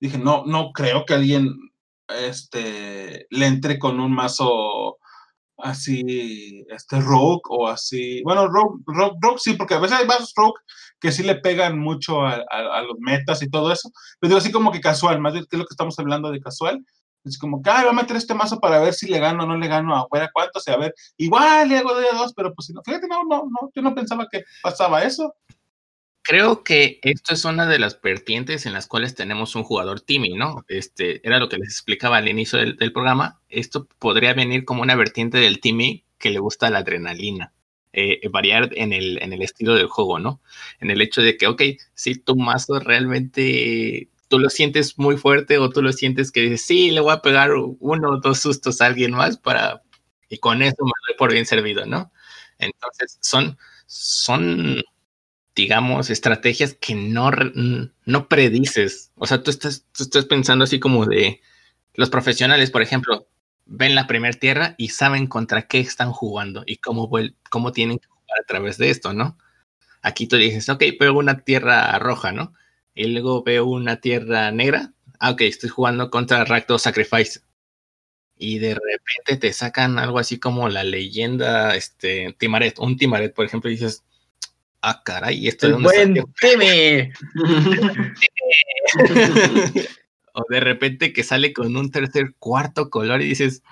dije, no, no creo que alguien este, le entre con un mazo así, este, rogue o así, bueno, rogue, rogue, rogue sí, porque a veces hay mazos rogue que sí le pegan mucho a, a, los metas y todo eso, pero digo así como que casual, más de que es lo que estamos hablando de casual, es como que, ah, voy a meter este mazo para ver si le gano o no le gano a cuántos, y a ver, igual le hago de dos, pero pues si no, fíjate, no, no, no, yo no pensaba que pasaba eso. Creo que esto es una de las vertientes en las cuales tenemos un jugador timmy, ¿no? Este, era lo que les explicaba al inicio del, del programa. Esto podría venir como una vertiente del timmy que le gusta la adrenalina. Eh, variar en el, en el estilo del juego, ¿no? En el hecho de que, ok, si tu mazo realmente tú lo sientes muy fuerte o tú lo sientes que dices, sí, le voy a pegar uno o dos sustos a alguien más para, y con eso me doy por bien servido, ¿no? Entonces, son, son digamos, estrategias que no, no predices. O sea, tú estás, tú estás pensando así como de los profesionales, por ejemplo, ven la primera tierra y saben contra qué están jugando y cómo, cómo tienen que jugar a través de esto, ¿no? Aquí tú dices, ok, veo una tierra roja, ¿no? Y luego veo una tierra negra. Ah, ok, estoy jugando contra Racto Sacrifice. Y de repente te sacan algo así como la leyenda, este, Timaret, un Timaret, por ejemplo, y dices, ah, caray, esto es buen Teme. o de repente que sale con un tercer, cuarto color y dices,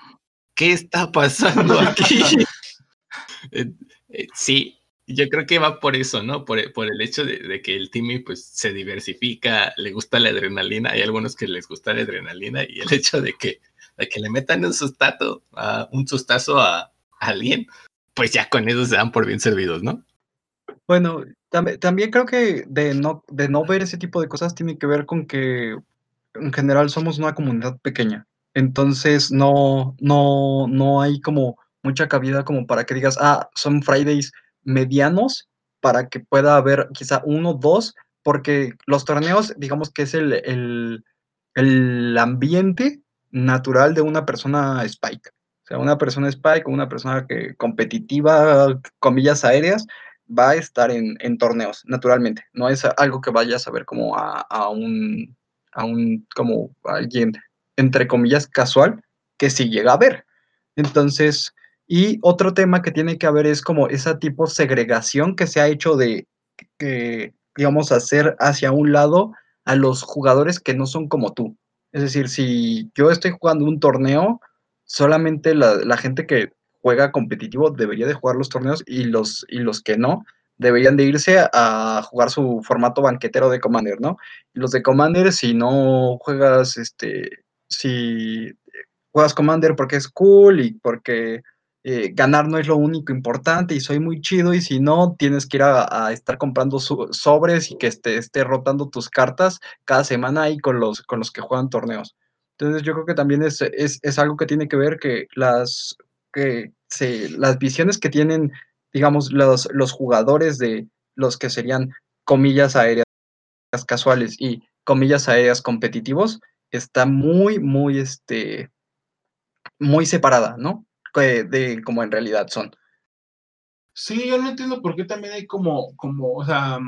¿qué está pasando aquí? Eh, sí, yo creo que va por eso, ¿no? Por, por el hecho de, de, que el Timmy pues se diversifica, le gusta la adrenalina, hay algunos que les gusta la adrenalina y el hecho de que, de que le metan un sustazo, uh, un sustazo a, a alguien, pues ya con eso se dan por bien servidos, ¿no? Bueno, tam también creo que de no, de no ver ese tipo de cosas tiene que ver con que en general somos una comunidad pequeña. Entonces no, no, no hay como mucha cabida como para que digas, ah, son Fridays medianos para que pueda haber quizá uno, dos, porque los torneos, digamos que es el, el, el ambiente natural de una persona Spike. O sea, una persona Spike, una persona que competitiva, comillas aéreas, va a estar en, en, torneos, naturalmente. No es algo que vayas a ver como a, a, un, a un, como alguien, entre comillas, casual, que sí llega a ver. Entonces, y otro tema que tiene que haber es como esa tipo de segregación que se ha hecho de, que, digamos, hacer hacia un lado a los jugadores que no son como tú. Es decir, si yo estoy jugando un torneo, solamente la, la gente que juega competitivo debería de jugar los torneos y los, y los que no deberían de irse a jugar su formato banquetero de Commander, ¿no? Los de Commander, si no juegas, este, si juegas Commander porque es cool y porque eh, ganar no es lo único importante y soy muy chido y si no, tienes que ir a, estar comprando sobres y que esté, esté, rotando tus cartas cada semana ahí con los, con los que juegan torneos. Entonces yo creo que también es, es, algo que tiene que ver que las, que se, las visiones que tienen, digamos, los, los jugadores de los que serían comillas aéreas casuales y comillas aéreas competitivos, está muy, muy, este, muy separada, ¿no? De, como en realidad son. Sí, yo no entiendo por qué también hay como, como, o sea,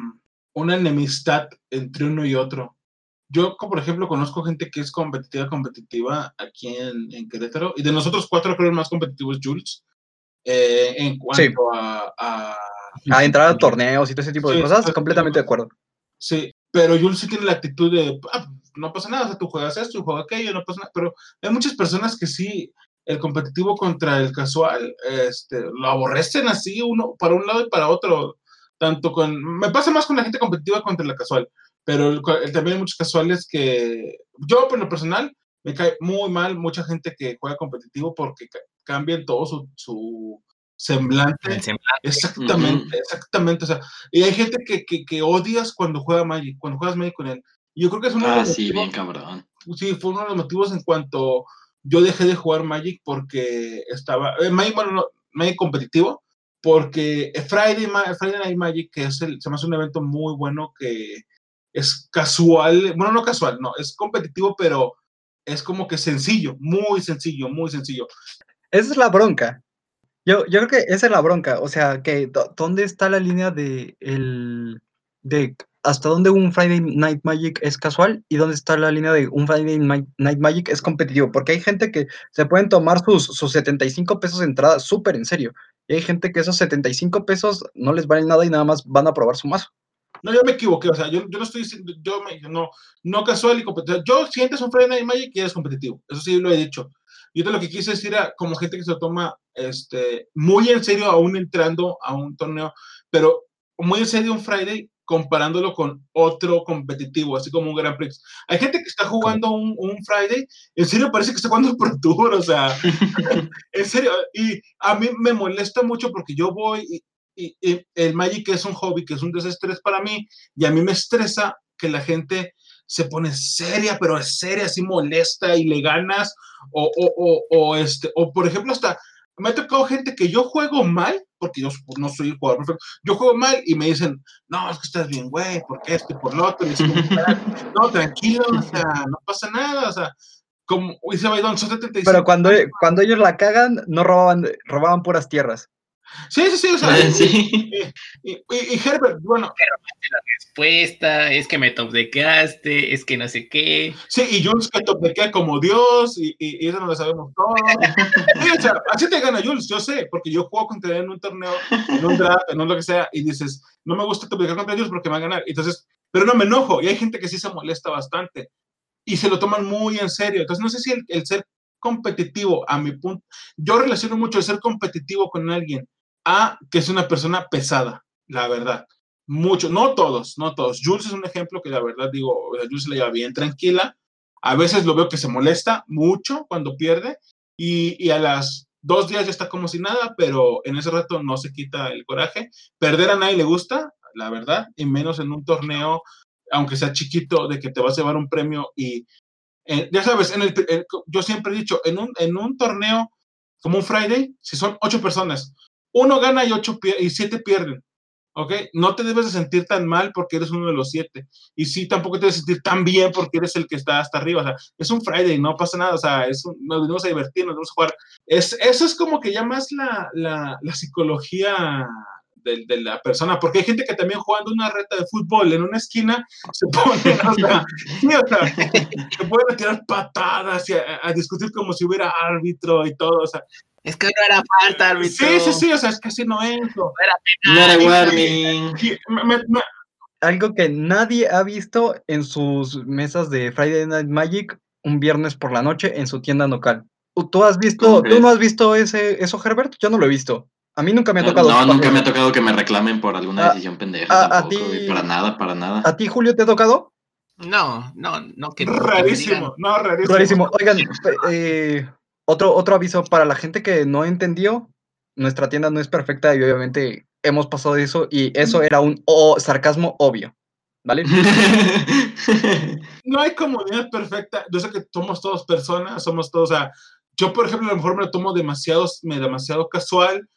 una enemistad entre uno y otro. Yo, por ejemplo, conozco gente que es competitiva, competitiva aquí en, Querétaro, y de nosotros cuatro creo el más competitivo es Jules, eh, en cuanto a, a, entrar a torneos y todo ese tipo de cosas, completamente de acuerdo. Sí, pero Jules sí tiene la actitud de, ah, no pasa nada, o sea, tú juegas esto, yo juego aquello, no pasa nada, pero hay muchas personas que sí, el competitivo contra el casual, este, lo aborrecen así, uno para un lado y para otro, tanto con, me pasa más con la gente competitiva contra la casual, pero también hay muchos casuales que, yo por lo personal, me cae muy mal mucha gente que juega competitivo porque cambian todo su, su semblante. Exactamente, exactamente. O sea, y hay gente que, que, que, odias cuando juega Magic, cuando juegas Magic con él. Yo creo que es uno ah, de los sí, motivos, bien cabrón. Sí, fue uno de los motivos en cuanto yo dejé de jugar Magic porque estaba, eh, Magic, bueno, no, Magic competitivo, porque Friday, Friday Night Magic, que es el, se me hace un evento muy bueno que es casual, bueno, no casual, no, es competitivo, pero es como que sencillo, muy sencillo, muy sencillo. Esa es la bronca. Yo, yo creo que esa es la bronca. O sea, que ¿dónde está la línea de el de hasta dónde un Friday Night Magic es casual y dónde está la línea de un Friday Night Magic es competitivo? Porque hay gente que se pueden tomar sus, sus 75 pesos de entrada súper en serio. Y hay gente que esos 75 pesos no les valen nada y nada más van a probar su mazo. No, yo me equivoqué, o sea, yo, yo no estoy diciendo, yo me, no, no casual y competitivo. Yo sientes un Friday Night Magic y eres competitivo, eso sí lo he dicho. Yo te lo que quise decir era como gente que se toma este, muy en serio aún entrando a un torneo, pero muy en serio un Friday comparándolo con otro competitivo, así como un Grand Prix. Hay gente que está jugando un, un Friday, en serio parece que está jugando Pro Tour, o sea, en serio, y a mí me molesta mucho porque yo voy y, y, el Magic es un hobby, que es un desestrés para mí, y a mí me estresa que la gente se pone seria, pero es seria, así molesta y le ganas, o, o, o, o, este, o por ejemplo, hasta me ha tocado gente que yo juego mal, porque yo no soy jugador perfecto, yo juego mal y me dicen, no, es que estás bien, güey, porque esto y por lo otro, y no, tranquilo, o sea, no pasa nada, o sea, como dice Baidón, son 75. Pero cuando, cuando ellos la cagan, no robaban, robaban puras tierras. Sí, sí, sí, o sea, sí. Y, y, Herbert, bueno. Pero la respuesta, es que me topdequeaste, es que no sé qué. Sí, y Jules que topdequea como Dios, y, y, eso no lo sabemos todos. sí, o sea, así te gana Jules, yo sé, porque yo juego contra él en un torneo, en un draft, en un lo que sea, y dices, no me gusta topdequear contra Jules porque me va a ganar. Entonces, pero no me enojo, y hay gente que sí se molesta bastante, y se lo toman muy en serio. Entonces, no sé si el, el ser competitivo, a mi punto, yo relaciono mucho el ser competitivo con alguien a que es una persona pesada, la verdad. Mucho, no todos, no todos. Jules es un ejemplo que la verdad digo, Jules se la lleva bien tranquila. A veces lo veo que se molesta mucho cuando pierde y, y a las dos días ya está como si nada, pero en ese rato no se quita el coraje. Perder a nadie le gusta, la verdad, y menos en un torneo, aunque sea chiquito, de que te vas a llevar un premio y eh, ya sabes, en el, yo siempre he dicho, en un, en un torneo como un Friday, si son ocho personas, uno gana y, ocho y siete pierden. ¿Ok? No te debes de sentir tan mal porque eres uno de los siete. Y sí, tampoco te debes sentir tan bien porque eres el que está hasta arriba. O sea, es un Friday, no pasa nada. O sea, es nos venimos a divertir, nos vamos a jugar. Es, eso es como que ya más la, la, psicología de, de, la persona, porque hay gente que también jugando una reta de fútbol en una esquina se pone, o sea, o pueden tirar patadas y a, a, discutir como si hubiera árbitro y todo, o sea, es que no era falta, árbitro. Sí, sí, sí, o sea, es que así no es. No era penal. No era warning. Algo que nadie ha visto en sus mesas de Friday Night Magic un viernes por la noche en su tienda local. ¿Tú has visto, tú no has visto ese, eso, Herbert? Yo no lo he visto. A mí nunca me ha No, tocado. no, nunca Pablo. me ha tocado que me reclamen por alguna A- decisión pendeja a- a tampoco, ti- Para nada, para nada. ¿A ti, Julio, te ha tocado? No, no, no que Rarísimo, no, rarísimo. Rarísimo. Oigan, eh, otro, otro aviso para la gente que no entendió, nuestra tienda no es perfecta y obviamente hemos pasado de eso y eso era un o- sarcasmo obvio, ¿vale? no hay comunidad perfecta. Yo sé que somos todos personas, somos todos, o sea, yo por ejemplo a lo mejor me lo tomo demasiado, me- demasiado casual,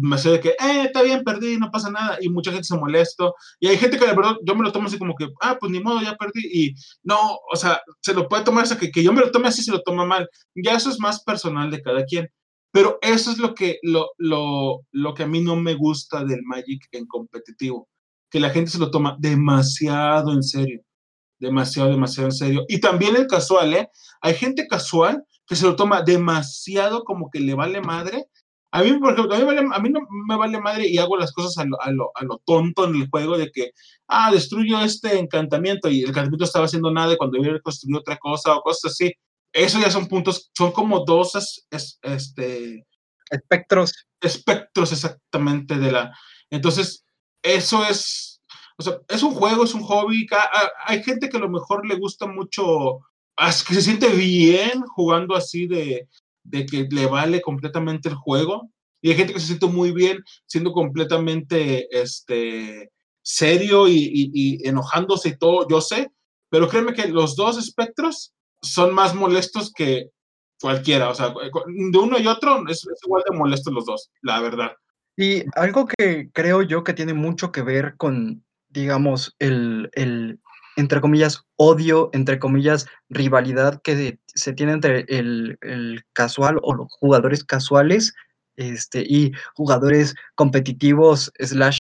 demasiado de que, eh, está bien, perdí, no pasa nada, y mucha gente se molesta, y hay gente que de verdad yo me lo tomo así como que, ah, pues ni modo, ya perdí, y no, o sea, se lo puede tomar, o sea, que, que yo me lo tome así, se lo toma mal, ya eso es más personal de cada quien. Pero eso es lo que, lo, lo, lo que a mí no me gusta del Magic en competitivo, que la gente se lo toma demasiado en serio demasiado, demasiado en serio. Y también el casual, ¿eh? Hay gente casual que se lo toma demasiado como que le vale madre. A mí, por ejemplo, a mí, vale- a mí no me vale madre y hago las cosas a lo, a, lo, a lo tonto en el juego de que, ah, destruyo este encantamiento y el encantamiento estaba haciendo nada y cuando yo construir otra cosa o cosas así. Eso ya son puntos, son como dos es- es- este, Espectros. espectros exactamente de la. Entonces, eso es, o sea, es un juego, es un hobby. Hay gente que a lo mejor le gusta mucho, que se siente bien jugando así de, de que le vale completamente el juego. Y hay gente que se siente muy bien siendo completamente este, serio y, enojándose y todo, yo sé, pero créeme que los dos espectros son más molestos que cualquiera, o sea, de uno y otro es, es igual de molestos los dos, la verdad. Y algo que creo yo que tiene mucho que ver con, digamos, el, el, entre comillas, odio, entre comillas, rivalidad que se tiene entre el, el casual o los jugadores casuales este, y jugadores competitivos slash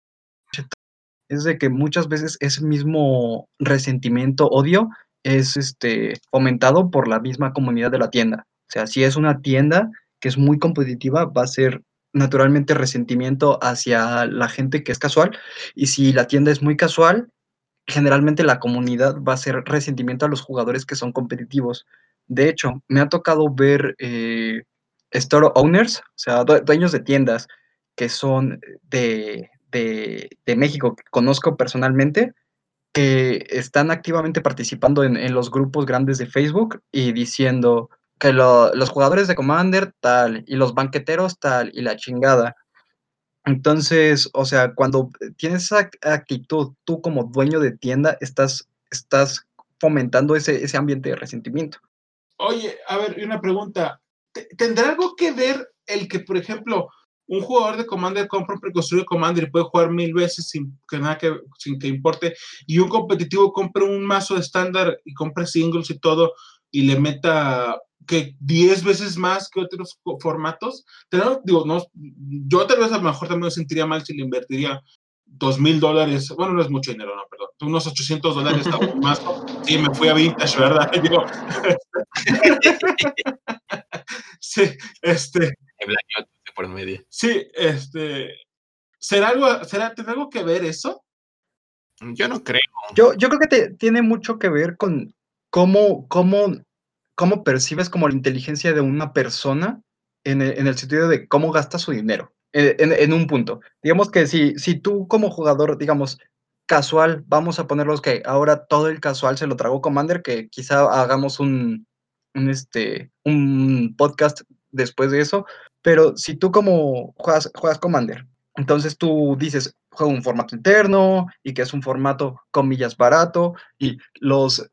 es de que muchas veces ese mismo resentimiento, odio, es este, fomentado por la misma comunidad de la tienda. O sea, si es una tienda que es muy competitiva, va a ser naturalmente resentimiento hacia la gente que es casual. Y si la tienda es muy casual, generalmente la comunidad va a ser resentimiento a los jugadores que son competitivos. De hecho, me ha tocado ver eh, store owners, o sea, due- dueños de tiendas que son de, de, México, que conozco personalmente, que están activamente participando en, los grupos grandes de Facebook y diciendo que lo- los jugadores de Commander tal y los banqueteros tal y la chingada. Entonces, o sea, cuando tienes esa act- actitud, tú como dueño de tienda, estás, estás fomentando ese, ese ambiente de resentimiento. Oye, a ver, una pregunta. ¿Te- ¿Tendrá algo que ver el que, por ejemplo, un jugador de Commander compra un preconstruido Commander y puede jugar mil veces sin que nada que, sin que importe, y un competitivo compra un mazo estándar y compra singles y todo, y le meta que 10 veces más que otros formatos? ¿Tendrá- digo, no, yo tal vez a lo mejor también me sentiría mal si le invertiría dos mil dólares, bueno, no es mucho dinero, no, perdón, unos 800 dólares mazo. Sí, me fui a Vintage, ¿verdad? Digo, sí, este, por medio. sí, este, ¿será algo, será, tendrá algo que ver eso? Yo no creo. Yo, yo creo que te- tiene mucho que ver con cómo, cómo, cómo percibes como la inteligencia de una persona en el, en el sentido de cómo gasta su dinero, eh, en, en un punto. Digamos que si, si tú como jugador, digamos, casual, vamos a ponerlos que ahora todo el casual se lo tragó Commander, que quizá hagamos un, un, este, un podcast después de eso, pero si tú como juegas, juegas Commander, entonces tú dices, juego un formato interno y que es un formato, comillas, barato, y los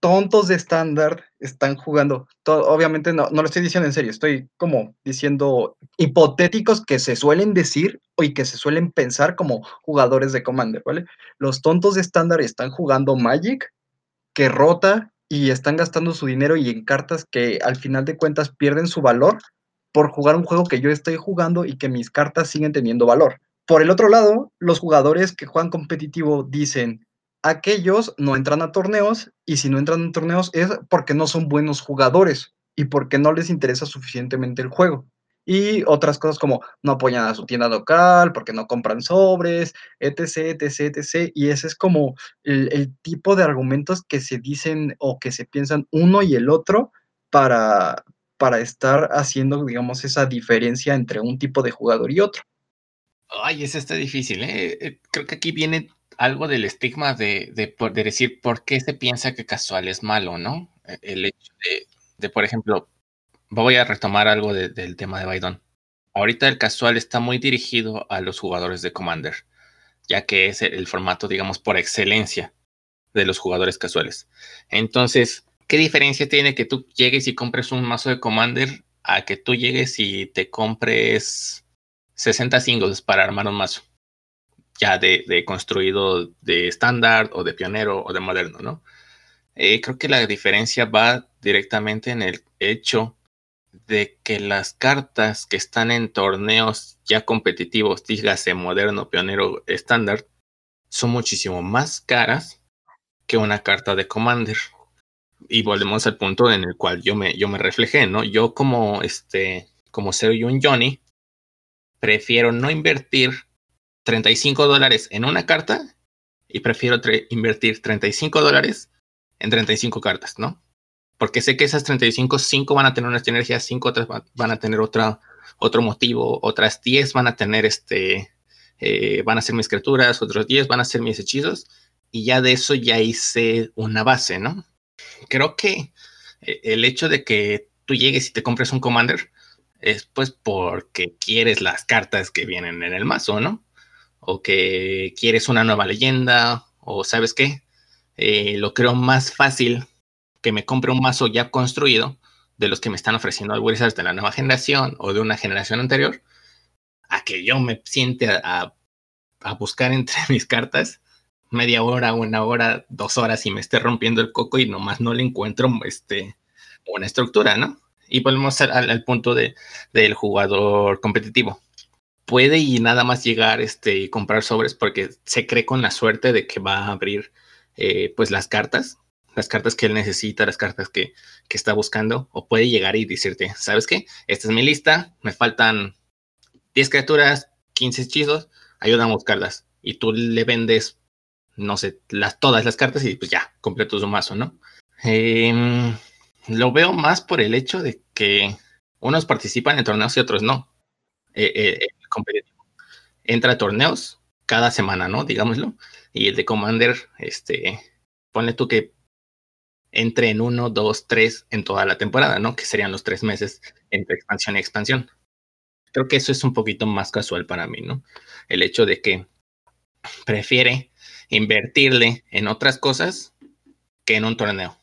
tontos de estándar están jugando. to- obviamente no, no lo estoy diciendo en serio, estoy como diciendo hipotéticos que se suelen decir y que se suelen pensar como jugadores de Commander, ¿vale? Los tontos de estándar están jugando Magic, que rota y están gastando su dinero y en cartas que al final de cuentas pierden su valor por jugar un juego que yo estoy jugando y que mis cartas siguen teniendo valor. Por el otro lado, los jugadores que juegan competitivo dicen, aquellos no entran a torneos y si no entran a torneos es porque no son buenos jugadores y porque no les interesa suficientemente el juego. Y otras cosas como no apoyan a su tienda local, porque no compran sobres, etc, etc, etc. Y ese es como el, tipo de argumentos que se dicen o que se piensan uno y el otro para, para estar haciendo, digamos, esa diferencia entre un tipo de jugador y otro. Ay, eso está difícil, ¿eh? eh creo que aquí viene algo del estigma de, de, decir por qué se piensa que casual es malo, ¿no? E, el hecho de, por ejemplo, voy a retomar algo del tema de Biden. Ahorita el casual está muy dirigido a los jugadores de Commander, ya que es el formato, digamos, por excelencia de los jugadores casuales. Entonces, ¿qué diferencia tiene que tú llegues y compres un mazo de Commander a que tú llegues y te compres 60 singles para armar un mazo? Ya de, construido de estándar o de pionero o de moderno, ¿no? Eh, creo que la diferencia va directamente en el hecho de que las cartas que están en torneos ya competitivos, dígase moderno, pionero, estándar, son muchísimo más caras que una carta de Commander. Y volvemos al punto en el cual yo me, yo me reflejé, ¿no? Yo como este, como ser un Johnny, prefiero no invertir 35 dólares en una carta y prefiero invertir 35 dólares en 35 cartas, ¿no? Porque sé que esas 35, 5 van a tener una sinergia, 5 otras van a tener otra, otro motivo, otras 10 van a tener este, eh, van a ser mis criaturas, otros 10 van a ser mis hechizos y ya de eso ya hice una base, ¿no? Creo que eh, el hecho de que tú llegues y te compres un Commander es pues porque quieres las cartas que vienen en el mazo, ¿no? O que quieres una nueva leyenda, o sabes qué, eh, lo creo más fácil que me compre un mazo ya construido de los que me están ofreciendo Wizards de la nueva generación o de una generación anterior, a que yo me siente a buscar entre mis cartas media hora, una hora, dos horas y me esté rompiendo el coco y nomás no le encuentro este, una estructura, ¿no? Y volvemos al, punto de, del jugador competitivo. Puede y nada más llegar este, y comprar sobres porque se cree con la suerte de que va a abrir eh, pues las cartas, las cartas que él necesita, las cartas que, que está buscando, o puede llegar y decirte, ¿sabes qué? Esta es mi lista, me faltan 10 criaturas, 15 hechizos, ayúdame a buscarlas. Y tú le vendes no sé, las, todas las cartas y pues ya, completo su mazo, ¿no? Em, lo veo más por el hecho de que unos participan en torneos y otros no. Eh, eh, competitivo entra a torneos cada semana, ¿no? Digámoslo. Y el de Commander, este, ponle tú que entre en uno, dos, tres en toda la temporada, ¿no? Que serían los tres meses entre expansión y expansión. Creo que eso es un poquito más casual para mí, ¿no? El hecho de que prefiere invertirle en otras cosas que en un torneo.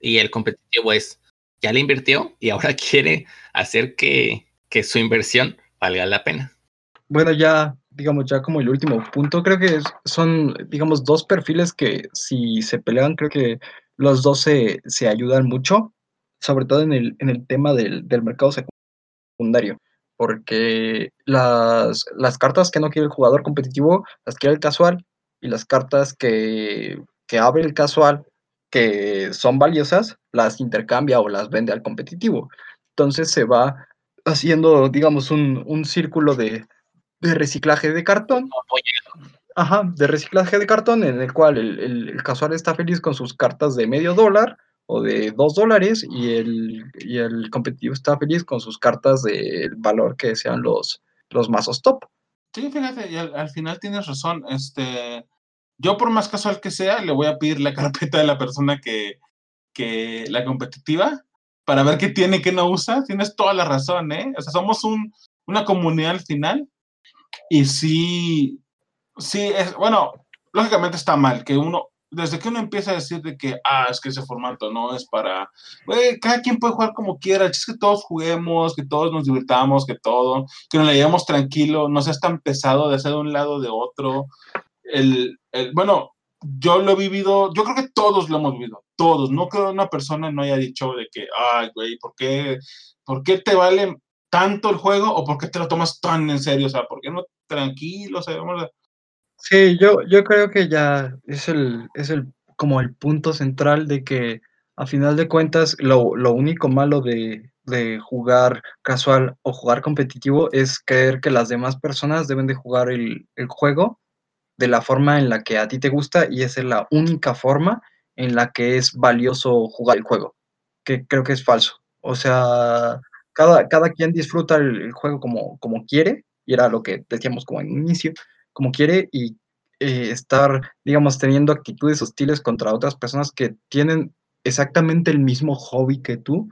Y el competitivo es, ya le invirtió y ahora quiere hacer que, que su inversión valga la pena. Bueno, ya, digamos, ya como el último punto, creo que son, digamos, dos perfiles que si se pelean, creo que los dos se, se ayudan mucho, sobre todo en el, en el tema del, del mercado secundario porque las, las, cartas que no quiere el jugador competitivo las quiere el casual y las cartas que, abre el casual, que son valiosas, las intercambia o las vende al competitivo. Entonces se va haciendo, digamos, un, círculo de, reciclaje de cartón. Ajá, de reciclaje de cartón en el cual el, casual está feliz con sus cartas de medio dólar o de dos dólares y el, el competitivo está feliz con sus cartas de valor que sean los, los mazos top. Sí, fíjate, y al, final tienes razón. Este, yo por más casual que sea, le voy a pedir la carpeta de la persona que, que la competitiva para ver qué tiene, qué no usa. Tienes toda la razón, ¿eh? O sea, somos un, una comunidad al final. Y sí, sí, es, bueno, lógicamente está mal que uno, desde que uno empieza a decir de que, ah, es que ese formato no es para, cada quien puede jugar como quiera, es que todos juguemos, que todos nos divirtamos, que todo, que nos la llevemos tranquilo, no seas tan pesado de hacer de un lado de otro. El, bueno, yo lo he vivido, yo creo que todos lo hemos vivido, todos, no creo que una persona no haya dicho de que, ay, güey, ¿por qué, ¿por qué te vale tanto el juego o por qué te lo tomas tan en serio? O sea, ¿por qué no tranquilo? O sea, vamos a Sí, yo, yo creo que ya es el, es el como el punto central de que a final de cuentas lo, lo único malo de, de, jugar casual o jugar competitivo es creer que las demás personas deben de jugar el, el, juego de la forma en la que a ti te gusta y esa es la única forma en la que es valioso jugar el juego, que creo que es falso. O sea, cada, cada quien disfruta el, juego como, como quiere, y era lo que decíamos como en inicio, como quiere, y eh, estar, digamos, teniendo actitudes hostiles contra otras personas que tienen exactamente el mismo hobby que tú,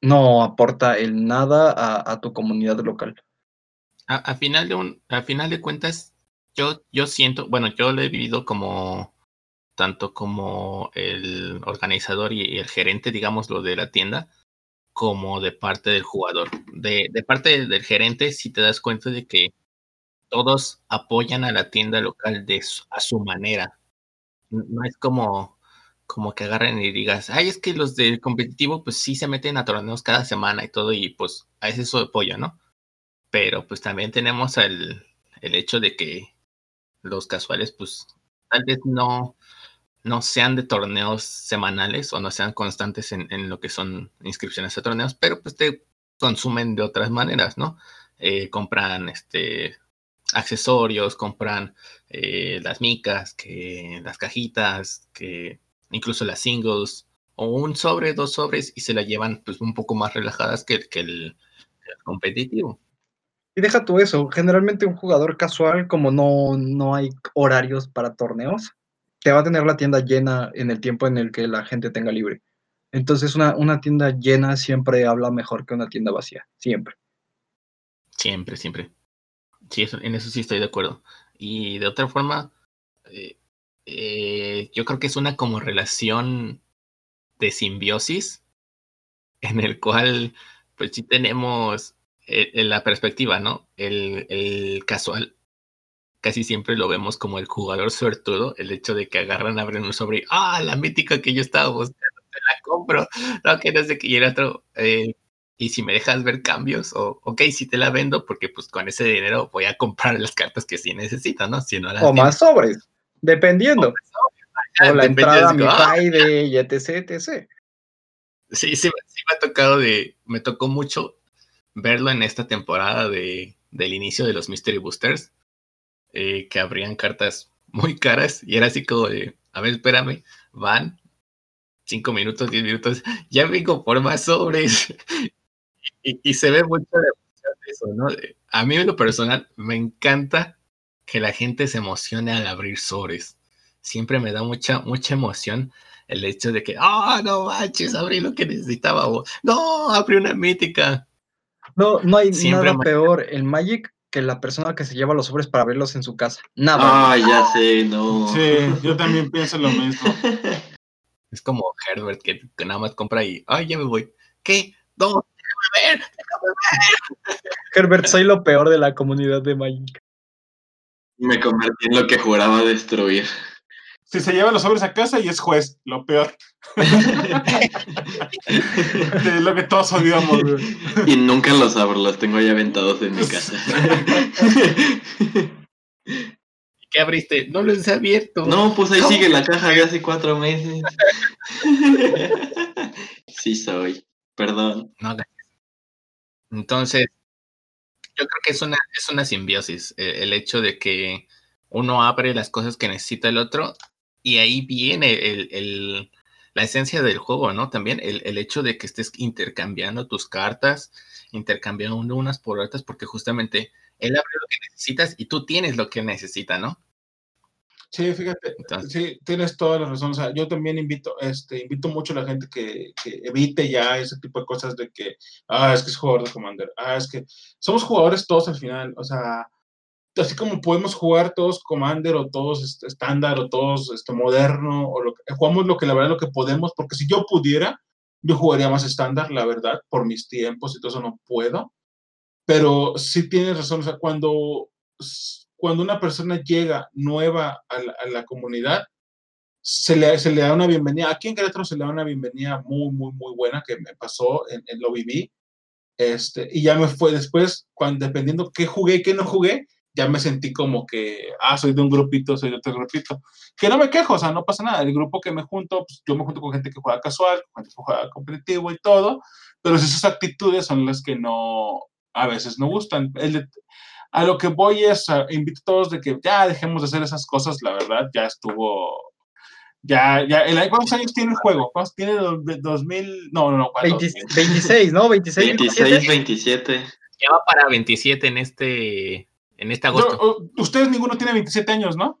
no aporta el nada a, tu comunidad local. A, final de a final de cuentas, yo, yo siento, bueno, yo lo he vivido como tanto como el organizador y, el gerente, digamos, lo de la tienda, como de parte del jugador. De, de parte del gerente, si te das cuenta de que todos apoyan a la tienda local de a su manera. No es como, como que agarren y digas, ay, es que los del competitivo, pues sí se meten a torneos cada semana y todo, y pues a ese su apoyo, ¿no? Pero pues también tenemos el, el hecho de que los casuales, pues tal vez no, no sean de torneos semanales o no sean constantes en, en lo que son inscripciones a torneos, pero pues te consumen de otras maneras, ¿no? Eh, compran este accesorios, compran eh, las micas, que las cajitas, que incluso las singles, o un sobre, dos sobres, y se la llevan pues un poco más relajadas que, que el, que el competitivo. Y deja tú eso, generalmente un jugador casual, como no, no hay horarios para torneos, te va a tener la tienda llena en el tiempo en el que la gente tenga libre. Entonces una, una tienda llena siempre habla mejor que una tienda vacía, siempre. Siempre, siempre. Sí, en eso sí estoy de acuerdo. Y de otra forma, eh, eh, yo creo que es una como relación de simbiosis en el cual pues sí tenemos eh, eh, la perspectiva, ¿no? El, el casual casi siempre lo vemos como el jugador suertudo, el hecho de que agarran, abren un sobre y ¡ah, la mítica que yo estaba buscando! Te la compro, no, que no sé qué, y el otro, eh, y si me dejas ver cambios, o ok, si te la vendo, porque pues con ese dinero voy a comprar las cartas que sí necesito, ¿no? Si no las O tienes, más sobres, dependiendo. O la entrada a mi ¡ah! Y etc, etc. Sí, sí, sí me ha tocado de, me tocó mucho verlo en esta temporada de, del inicio de los Mystery Boosters, eh, que abrían cartas muy caras y era así como de, a ver, espérame, van cinco minutos, diez minutos, ya vengo por más sobres. y, se ve mucho de eso, ¿no? A mí en lo personal me encanta que la gente se emocione al abrir sobres. Siempre me da mucha, mucha emoción el hecho de que, ah, no manches, abrí lo que necesitaba, no, abrí una mítica. No, no hay Siempre nada peor en Magic que la persona que se lleva los sobres para abrirlos en su casa. Nada. Ah, ya sé, no. Sí, yo también pienso lo mismo. Es como Herbert que, que nada más compra y, ay, ya me voy. ¿Qué? No, déjame ver. Herbert, soy lo peor de la comunidad de Magic. Me convertí en lo que juraba destruir. Si se lleva los sobres a casa y es juez, lo peor. De lo que todos odiamos, güey. y nunca los abro, los tengo ya aventados en mi casa. ¿Qué abriste? No los he abierto. no, pues ahí ¿Cómo? sigue la caja de hace cuatro meses. sí soy, perdón. No. Entonces, yo creo que es una, es una simbiosis, eh, el hecho de que uno abre las cosas que necesita el otro y ahí viene el, el- la esencia del juego, ¿no? También el, el hecho de que estés intercambiando tus cartas, intercambiando unas por otras, porque justamente él abre lo que necesitas y tú tienes lo que él necesita, ¿no? Sí, fíjate, Entonces, sí, tienes toda la razón. O sea, yo también invito, este, invito mucho a la gente que, que evite ya ese tipo de cosas de que, ah, es que es jugador de Commander, ah, es que somos jugadores todos al final. O sea, así como podemos jugar todos Commander o todos estándar o todos este, moderno, o lo que, jugamos lo que la verdad lo que podemos, porque si yo pudiera, yo jugaría más estándar, la verdad, por mis tiempos y todo eso no puedo. Pero sí tienes razón, o sea, cuando, cuando una persona llega nueva a la, a la comunidad, se le, se le da una bienvenida. Aquí en Querétaro se le da una bienvenida muy, muy, muy buena que me pasó, en, en lo viví. Este, y ya me fue después, cuando, dependiendo qué jugué y qué no jugué, ya me sentí como que, ah, soy de un grupito, soy de otro grupito. Que no me quejo, o sea, no pasa nada. El grupo que me junto, pues, yo me junto con gente que juega casual, con gente que juega competitivo y todo, pero esas actitudes son las que no, a veces no gustan. El de- a lo que voy es, a- invito a todos de que ya dejemos de hacer esas cosas, la verdad, ya estuvo, Ya, ya, el, ¿cuántos años tiene el juego? ¿Cuántos tiene? do- de- 2000, no, no, no. ¿cuál? 20 26, ¿no? 26, 26, 27. Ya va para 27 en este, en este Yo- agosto. oh, ustedes ninguno tiene 27 años, ¿no?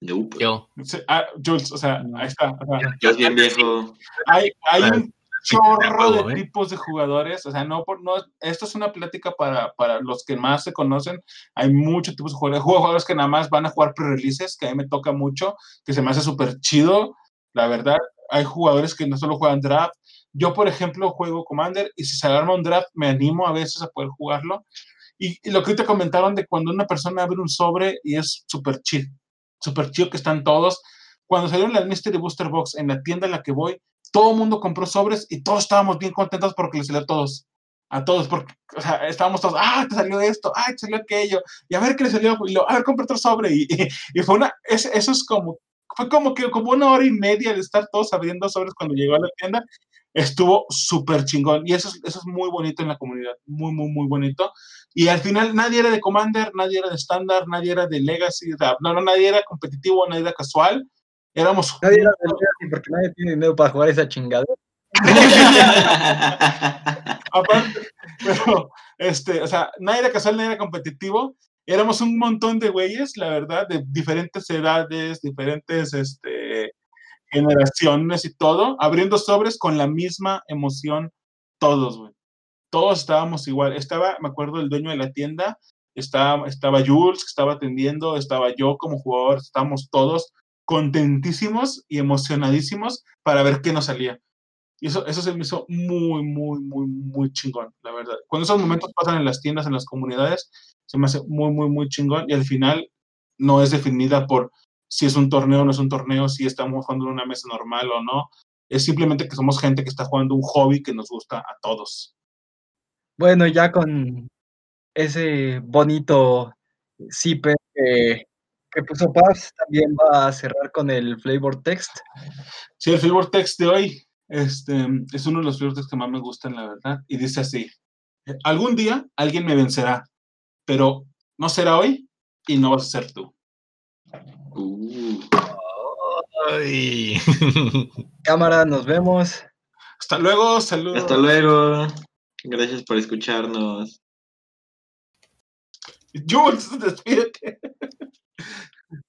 Nope. Yo. Sí, Ah, Jules, o sea, ahí está. o sea, Yo bien viejo. hay, hay Claro. un chorro de ¿eh? tipos de jugadores, o sea, no por no, esto es una plática para, para los que más se conocen, hay muchos tipos de jugadores, jugadores que nada más van a jugar pre-releases, que a mí me toca mucho, que se me hace súper chido, la verdad, hay jugadores que no solo juegan draft, yo por ejemplo juego Commander y si se arma un draft me animo a veces a poder jugarlo, y, y lo que te comentaron de cuando una persona abre un sobre y es súper chido, súper chido que están todos, cuando salieron las Mystery Booster Box en la tienda en la que voy, todo el mundo compró sobres y todos estábamos bien contentos porque les salió a todos. A todos, porque, o sea, estábamos todos, ah, te salió esto, ah, te salió aquello, y a ver qué le salió, y lo, a ver, compra otro sobre, y, y, y fue una, es- eso es como, fue como que, como una hora y media de estar todos abriendo sobres cuando llegó a la tienda, estuvo súper chingón, y eso es, eso es muy bonito en la comunidad, muy, muy, muy bonito, y al final nadie era de Commander, nadie era de Standard, nadie era de Legacy, no, no, nadie era competitivo, nadie era casual, éramos Nadie era del Legacy porque nadie tiene dinero para jugar esa chingadera. Aparte, pero, este, o sea, nadie era casual, nadie era competitivo. Éramos un montón de güeyes, la verdad, de diferentes edades, diferentes este, generaciones y todo, abriendo sobres con la misma emoción, todos, güey. Todos estábamos igual. Estaba, me acuerdo, el dueño de la tienda, estaba, estaba Jules, estaba atendiendo, estaba yo como jugador, estábamos todos contentísimos y emocionadísimos para ver qué nos salía. Y eso, eso se me hizo muy, muy, muy, muy chingón, la verdad. Cuando esos momentos pasan en las tiendas, en las comunidades, se me hace muy, muy, muy chingón. Y al final no es definida por si es un torneo o no es un torneo, si estamos jugando en una mesa normal o no. Es simplemente que somos gente que está jugando un hobby que nos gusta a todos. Bueno, ya con ese bonito zipper que, que puso Paz, también va a cerrar con el flavor text. Sí, el flavor text de hoy este, es uno de los flavor text que más me gustan, la verdad. Y dice así, algún día alguien me vencerá, pero no será hoy y no vas a ser tú. Ay. Cámara, nos vemos. Hasta luego, saludos. hasta luego. Gracias por escucharnos. Jules, despídete.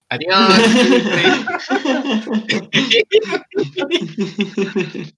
Adiós.